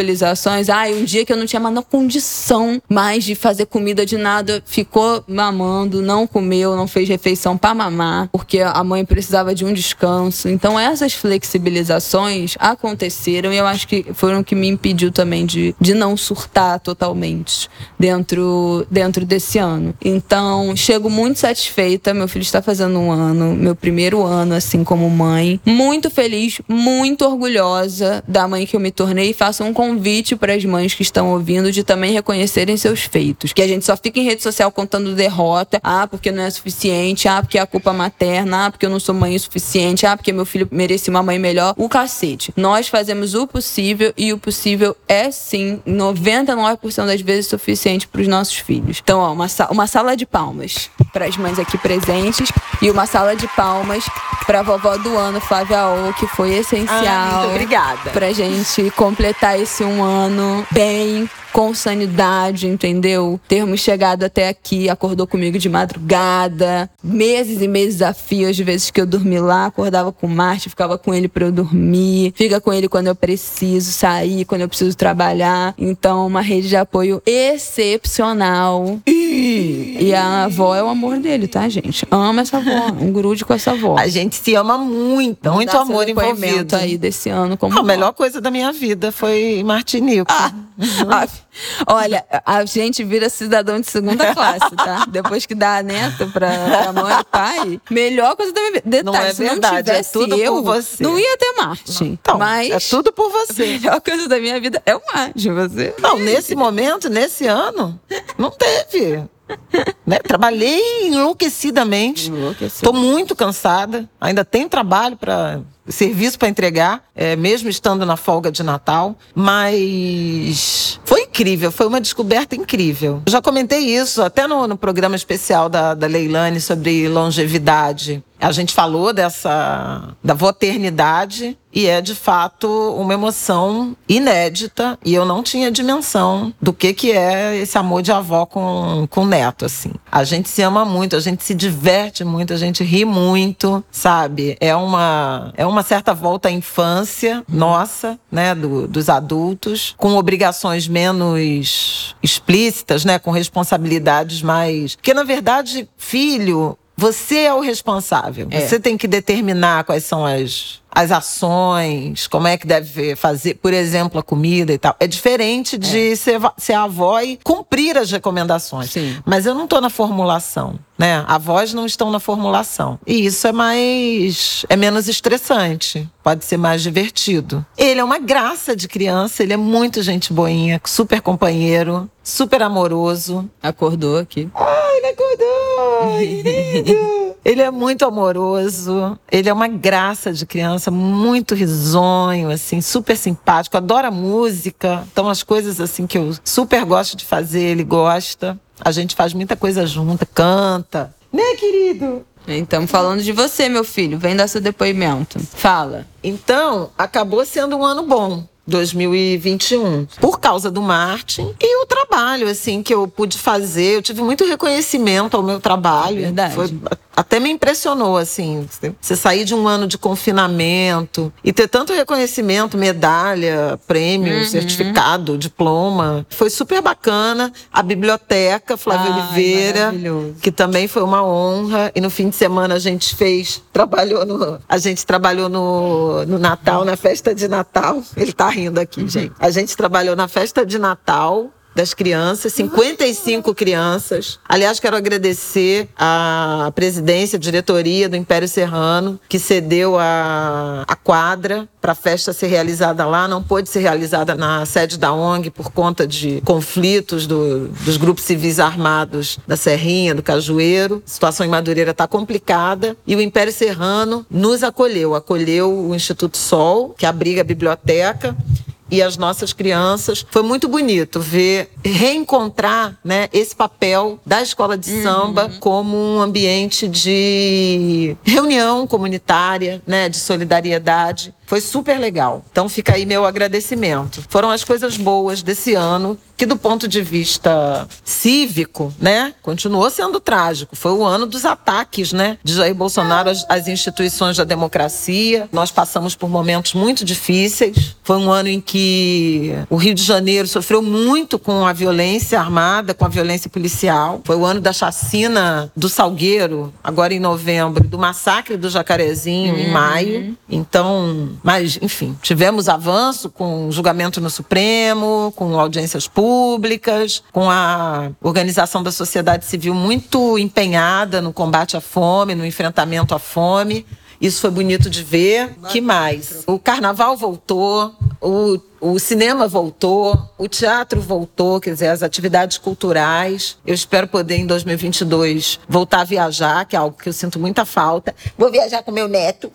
flexibilizações, ai, um dia que eu não tinha mais condição mais de fazer comida de nada, ficou mamando, não comeu, não fez refeição pra mamar, porque a mãe precisava de um descanso. Então, essas flexibilizações aconteceram e eu acho que foram o que me impediu também de, de não surtar totalmente dentro, dentro desse ano. Então, chego muito satisfeita. Meu filho está fazendo um ano, meu primeiro ano, assim, como mãe. Muito feliz, muito orgulhosa da mãe que eu me tornei. E faço um convite para as mães que estão ouvindo de também reconhecerem seus feitos. Que a gente só fica em rede social contando derrota. Ah, porque não é suficiente. Ah, porque é a culpa materna. Ah, porque eu não sou mãe o suficiente. Ah, porque meu filho merecia uma mãe melhor. O cacete. Nós fazemos o possível e o possível é sim, 99% das vezes, suficiente para os nossos filhos. Então, ó, uma, uma sala de palmas para as mães aqui presentes e uma sala de palmas para a vovó do ano, Flávia O, que foi essencial. Ah, muito obrigada. Pra gente completar esse um ano bem, com sanidade, entendeu? Termos chegado até aqui, acordou comigo de madrugada, meses e meses a fio, às vezes que eu dormi lá, acordava com o Marte, ficava com ele pra eu dormir, fica com ele quando eu preciso sair, quando eu preciso trabalhar. Então, uma rede de apoio excepcional. E a avó é o amor dele, tá, gente? Ama essa avó, um grude com essa avó. A gente se ama muito, muito amor envolvido. aí desse ano como A melhor coisa da minha vida foi Martinico. Ah, olha, a gente vira cidadão de segunda classe, tá? Depois que dá neto pra, pra mãe e pai, melhor coisa da minha vida. Detalhe, Não é se não verdade, é tivesse tudo por eu, você. não ia ter Martin. Então, mas é tudo por a você. melhor coisa da minha vida é o Martin, você. Não, nesse momento, nesse ano, não teve. Né? Trabalhei enlouquecidamente. Enlouqueci. Estou muito cansada. Ainda tenho trabalho para serviço para entregar, é, mesmo estando na folga de Natal. Mas foi incrível, foi uma descoberta incrível. Eu já comentei isso até no, no programa especial da, da Leilane sobre longevidade. A gente falou dessa da maternidade e é de fato uma emoção inédita e eu não tinha dimensão do que que é esse amor de avó com com neto assim. A gente se ama muito, a gente se diverte muito, a gente ri muito, sabe? É uma é uma certa volta à infância nossa, né, do, dos adultos, com obrigações menos explícitas, né, com responsabilidades mais, porque na verdade, filho você é o responsável. É. Você tem que determinar quais são as, as ações, como é que deve fazer, por exemplo, a comida e tal. É diferente de ser, va- ser avó e cumprir as recomendações. Sim. Mas eu não estou na formulação, né? Avós não estão na formulação. E isso é mais. é menos estressante. Pode ser mais divertido. Ele é uma graça de criança, ele é muito gente boinha, super companheiro, super amoroso. Acordou aqui. Ai, ele acordou! Lindo! Ele é muito amoroso, ele é uma graça de criança, muito risonho, assim, super simpático, adora música. Então, as coisas assim que eu super gosto de fazer, ele gosta. A gente faz muita coisa junta, canta. Né, querido? Então, falando de você, meu filho, vem dar seu depoimento. Fala. Então, acabou sendo um ano bom. 2021, por causa do Martin e o trabalho assim que eu pude fazer, eu tive muito reconhecimento ao meu trabalho. Verdade. Foi até me impressionou assim, você sair de um ano de confinamento e ter tanto reconhecimento, medalha, prêmio, certificado, diploma, foi super bacana. A biblioteca Flávio Ai, Oliveira, que também foi uma honra. E no fim de semana a gente fez, trabalhou no, a gente trabalhou no, no Natal, na festa de Natal. Ele tá rindo aqui, gente. A gente trabalhou na festa de Natal das crianças, 55 crianças. Aliás, quero agradecer à presidência, diretoria do Império Serrano, que cedeu a, a quadra para a festa ser realizada lá. Não pôde ser realizada na sede da ONG por conta de conflitos do- dos grupos civis armados da Serrinha, do Cajueiro. A situação em Madureira está complicada e o Império Serrano nos acolheu. Acolheu o Instituto Sol, que abriga a biblioteca e as nossas crianças. Foi muito bonito ver, reencontrar né, esse papel da escola de samba como um ambiente de reunião comunitária, né, de solidariedade. Foi super legal. Então fica aí meu agradecimento. Foram as coisas boas desse ano, que do ponto de vista cívico, né, continuou sendo trágico. Foi o ano dos ataques, né, de Jair Bolsonaro às, às instituições da democracia. Nós passamos por momentos muito difíceis. Foi um ano em que o Rio de Janeiro sofreu muito com a violência armada, com a violência policial. Foi o ano da chacina do Salgueiro, agora em novembro, do massacre do Jacarezinho em maio. Então, mas enfim, tivemos avanço com julgamento no Supremo, com audiências públicas, com a organização da sociedade civil muito empenhada no combate à fome, no enfrentamento à fome. Isso foi bonito de ver. que mais? O carnaval voltou, o, o cinema voltou, o teatro voltou, quer dizer, as atividades culturais. Eu espero poder, em 2022, voltar a viajar, que é algo que eu sinto muita falta. Vou viajar com meu neto.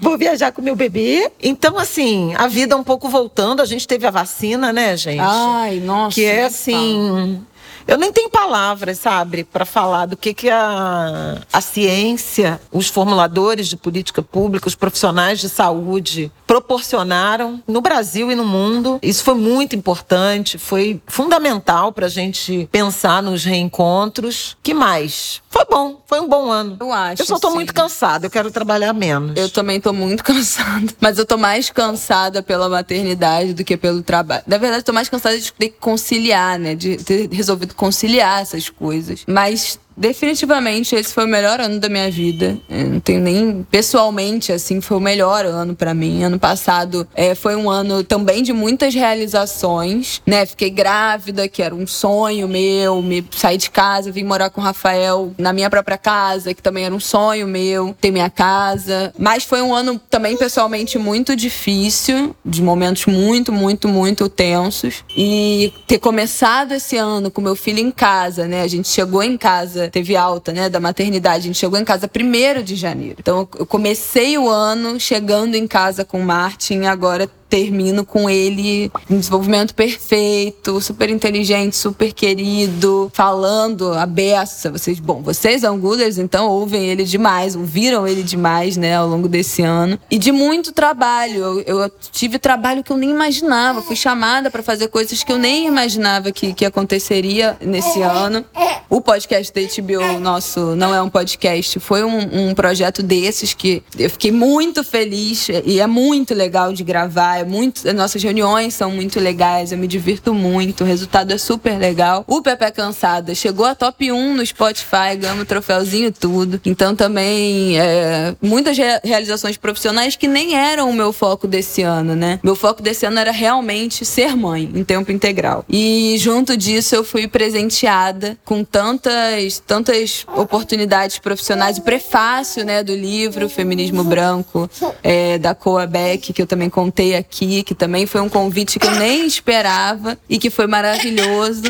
Vou viajar com meu bebê. Então, assim, a vida um pouco voltando. A gente teve a vacina, né, gente? Ai, nossa. que é assim. Eu nem tenho palavras, sabe, para falar do que, que a, a ciência, os formuladores de política pública, os profissionais de saúde proporcionaram no Brasil e no mundo. Isso foi muito importante, foi fundamental para a gente pensar nos reencontros. Que mais? Foi bom, foi um bom ano. Eu acho, Eu só tô sim. muito cansada, eu quero trabalhar menos. Eu também tô muito cansada. Mas eu tô mais cansada pela maternidade do que pelo trabalho. Na verdade, tô mais cansada de ter que conciliar, né? De ter resolvido conciliar essas coisas. Mas. Definitivamente, esse foi o melhor ano da minha vida. Eu não tenho nem. Pessoalmente, assim, foi o melhor ano pra mim. Ano passado é, foi um ano também de muitas realizações, né? Fiquei grávida, que era um sonho meu. Me saí de casa, vim morar com o Rafael na minha própria casa, que também era um sonho meu, ter minha casa. Mas foi um ano também, pessoalmente, muito difícil, de momentos muito, muito, muito tensos. E ter começado esse ano com meu filho em casa, né? A gente chegou em casa, teve alta, né, da maternidade. A gente chegou em casa primeiro de janeiro. Então, eu comecei o ano chegando em casa com o Martin agora termino com ele em desenvolvimento perfeito, super inteligente, super querido, falando a beça. Vocês, bom, vocês angulers, então ouvem ele demais, ouviram ele demais, né, ao longo desse ano. E de muito trabalho. Eu, eu tive trabalho que eu nem imaginava. Fui chamada para fazer coisas que eu nem imaginava que, que aconteceria nesse ano. O podcast da HBO, nosso, não é um podcast, foi um, um projeto desses que eu fiquei muito feliz e é muito legal de gravar. É muito, as nossas reuniões são muito legais, eu me divirto muito, o resultado é super legal. O Pepe Cansada chegou a top 1 no Spotify, ganhamos troféuzinho tudo. Então também é, muitas re realizações profissionais que nem eram o meu foco desse ano, né? Meu foco desse ano era realmente ser mãe em tempo integral. E junto disso eu fui presenteada com tantas, tantas oportunidades profissionais. O prefácio né, do livro Feminismo Branco, é, da Coa Beck, que eu também contei aqui, que também foi um convite que eu nem esperava e que foi maravilhoso.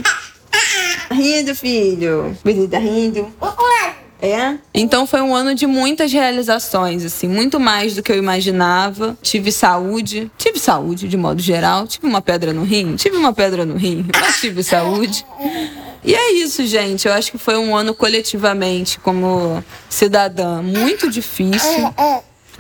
Rindo, filho. Ele tá rindo. É? Então foi um ano de muitas realizações, assim, muito mais do que eu imaginava. Tive saúde, tive saúde de modo geral, tive uma pedra no rim, tive uma pedra no rim, mas tive saúde. E é isso, gente. Eu acho que foi um ano coletivamente, como cidadã, muito difícil.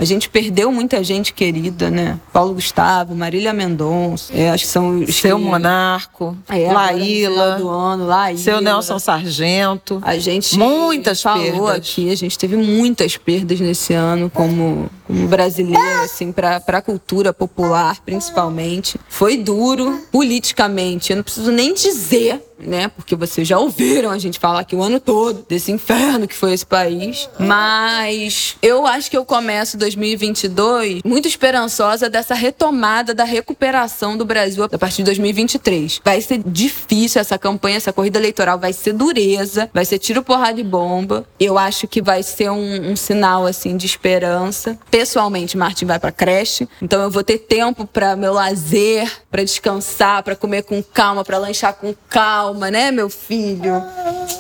A gente perdeu muita gente querida, né? Paulo Gustavo, Marília Mendonça, é, acho que são os Seu que- Monarco, É, Laíla, do ano, Laíla. seu Nelson Sargento. A gente Muitas falou perdas. aqui, a gente teve muitas perdas nesse ano como, como brasileiro, assim, para a cultura popular, principalmente. Foi duro politicamente, eu não preciso nem dizer, né? Porque vocês já ouviram a gente falar aqui o ano todo desse inferno que foi esse país. Mas eu acho que eu começo 2022 muito esperançosa dessa retomada da recuperação do Brasil a partir de 2023. Vai ser difícil essa campanha, essa corrida eleitoral vai ser dureza, vai ser tiro, porrada e bomba. Eu acho que vai ser um, um sinal assim de esperança. Pessoalmente, Martin vai pra creche, então eu vou ter tempo para meu lazer, para descansar, para comer com calma, para lanchar com calma, né, meu filho?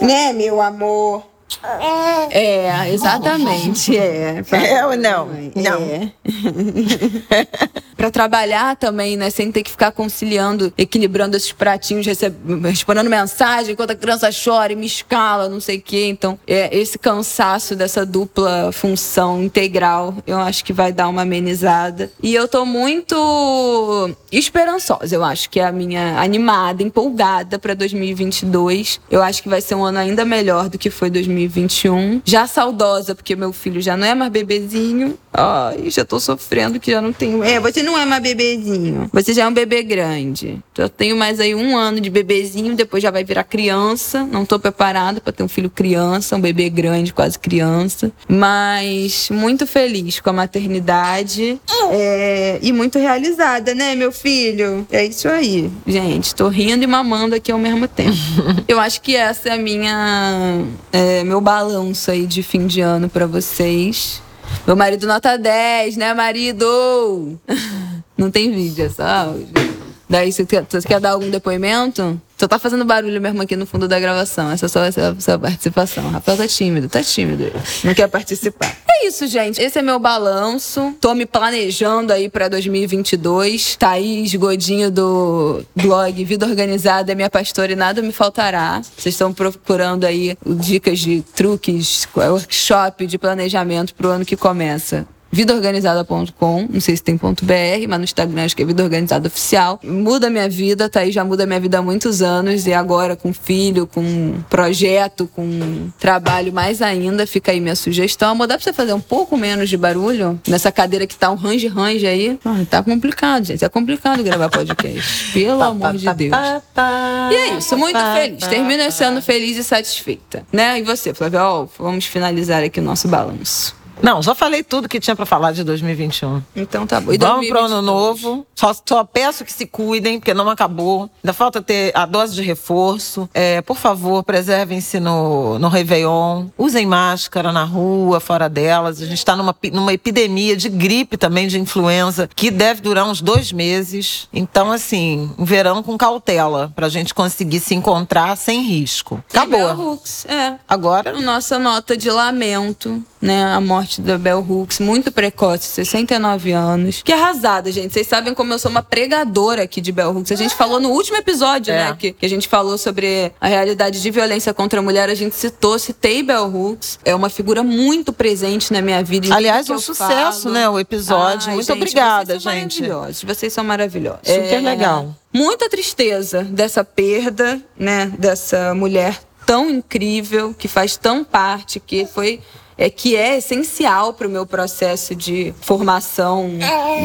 Né, meu amor? É, exatamente, é. É ou não? Não. É. pra trabalhar também, né? Sem ter que ficar conciliando, equilibrando esses pratinhos, receb- respondendo mensagem enquanto a criança chora e me escala, não sei o quê. Então, é, esse cansaço dessa dupla função integral, eu acho que vai dar uma amenizada. E eu tô muito esperançosa, eu acho que é a minha animada, empolgada pra 2022. Eu acho que vai ser um ano ainda melhor do que foi 2021. Já saudosa, porque meu filho já não é mais bebezinho. Ai, já tô sofrendo que já não tenho. É, você não é mais bebezinho. Você já é um bebê grande. Já tenho mais aí um ano de bebezinho, depois já vai virar criança. Não tô preparada pra ter um filho criança, um bebê grande, quase criança. Mas muito feliz com a maternidade. É, e muito realizada, né, meu filho? É isso aí, gente. Tô rindo e mamando aqui ao mesmo tempo. Eu acho que essa é a minha. é, meu balanço aí de fim de ano pra vocês. Meu marido nota 10, né, marido? Não tem vídeo, é só áudio. Daí, você quer, você quer dar algum depoimento? Só tá fazendo barulho mesmo aqui no fundo da gravação. Essa é só essa, essa participação. O Rafael tá tímido, tá tímido. Não quer participar. É isso, gente. Esse é meu balanço. Tô me planejando aí pra 2022. Thaís Godinho do blog Vida Organizada é minha pastora e nada me faltará. Vocês estão procurando aí dicas de truques, workshop de planejamento pro ano que começa vidaorganizada.com, não sei se tem ponto .br, mas no Instagram acho que é Vida Organizada Oficial. Muda minha vida, tá aí, já muda minha vida há muitos anos e agora com filho, com projeto, com trabalho mais ainda, fica aí minha sugestão. Amor, dá pra você fazer um pouco menos de barulho nessa cadeira que tá um range-range aí? Ah, tá complicado, gente, é complicado gravar podcast, pelo amor de Deus. E é isso, muito feliz. Termino esse ano feliz e satisfeita, né? E você, Flávia? Ó, vamos finalizar aqui o nosso balanço. Não, já falei tudo que tinha pra falar de 2021. Então tá bom. E Vamos pro ano 2022? novo. Só, só peço que se cuidem, porque não acabou. Ainda falta ter a dose de reforço. É, por favor, preservem-se no, no Réveillon. Usem máscara na rua, fora delas. A gente está numa, numa epidemia de gripe também, de influenza, que deve durar uns dois meses. Então, assim, um verão com cautela, pra gente conseguir se encontrar sem risco. Acabou. É. Agora, Nossa nota de lamento né? A morte da Bell Hooks, muito precoce, 69 anos. Que arrasada, gente. Vocês sabem como eu sou uma pregadora aqui de Bell Hooks. A gente falou no último episódio, É. né? Que, que a gente falou sobre a realidade de violência contra a mulher. A gente citou, citei Bell Hooks. É uma figura muito presente na minha vida. Aliás, um sucesso, falo. né, o episódio. Ai, Muito gente, obrigada, vocês gente. Maravilhosos. Vocês são maravilhosos. Super legal. Muita tristeza dessa perda, né? Dessa mulher tão incrível, que faz tão parte, que foi. É, que é essencial para o meu processo de formação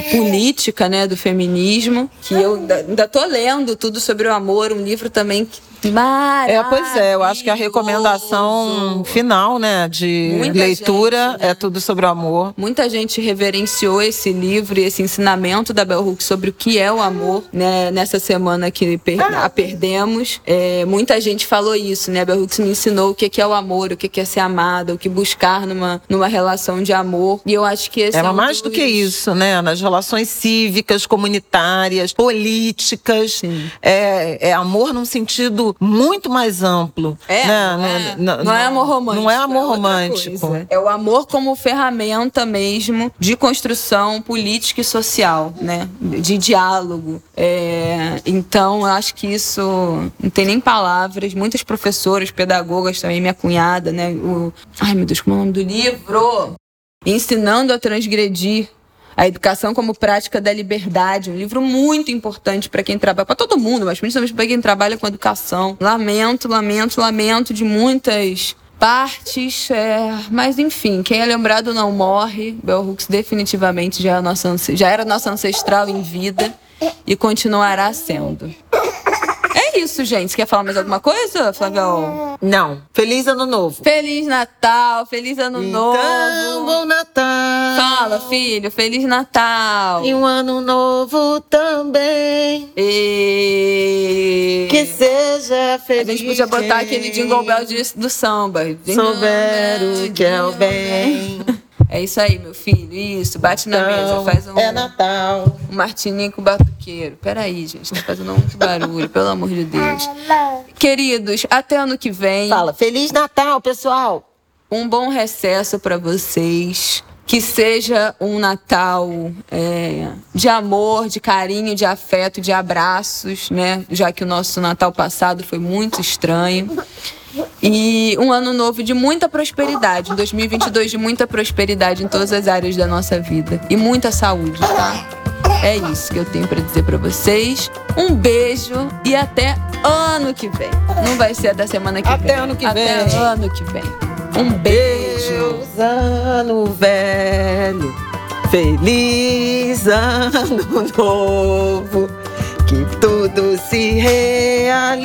política, né, do feminismo, que eu ainda, tô lendo tudo sobre o amor, um livro também que É, pois é, eu acho que a recomendação maravilhoso. final, né, de Muita leitura gente, né? é tudo sobre o amor. Muita gente reverenciou esse livro e esse ensinamento da Bell Hooks sobre o que é o amor, né? Nessa semana que per- a perdemos. É, muita gente falou isso, né? A Bell Hooks me ensinou o que é o amor, o que é ser amada, o que buscar numa, numa relação de amor. E eu acho que esse Era é um mais do que isso, né? Nas relações cívicas, comunitárias, políticas. É, é amor num sentido muito mais amplo. É, né? não, é, Não- não é amor romântico. Não é amor romântico. coisa. É o amor como ferramenta mesmo de construção política e social, né? De diálogo. É, então, acho que isso não tem nem palavras. Muitas professoras, pedagogas também, minha cunhada, né? O, ai, meu Deus, como é o nome do livro? Ensinando a transgredir. A educação como prática da liberdade, um livro muito importante para quem trabalha, para todo mundo, mas principalmente para quem trabalha com educação. Lamento, lamento, lamento de muitas partes, é, mas enfim, quem é lembrado não morre. Bell Hooks definitivamente já, é ance- já era nossa ancestral em vida e continuará sendo. É isso, gente. Você quer falar mais alguma coisa, Flavião? Não. Feliz ano novo. Feliz Natal, feliz Ano Então, Novo. bom Natal. Fala, filho, Feliz Natal. E um ano novo também. E... Que seja A feliz. gente podia botar aquele jingle bell de- do samba. Souber o que é o bem. É isso aí, meu filho. Isso, bate na mesa, faz um, É Natal. um martininho com batuqueiro. Peraí, gente, tá fazendo muito barulho, pelo amor de Deus. Queridos, até ano que vem. Fala, Feliz Natal, pessoal. Um bom recesso para vocês. Que seja um Natal é, de amor, de carinho, de afeto, de abraços, né? Já que o nosso Natal passado foi muito estranho. E um ano novo de muita prosperidade, um 2022 de muita prosperidade em todas as áreas da nossa vida e muita saúde, tá? É isso que eu tenho pra dizer pra vocês. Um beijo e até ano que vem. Não vai ser da semana que Até vem. ano que Até vem. ano que vem. Um beijo. Deus, ano velho. Feliz ano novo. Que tudo se realize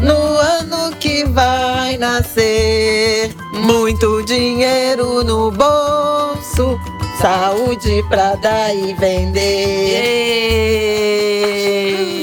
no ano que vai nascer. Muito dinheiro no bolso. Saúde pra dar e vender. Êêêê.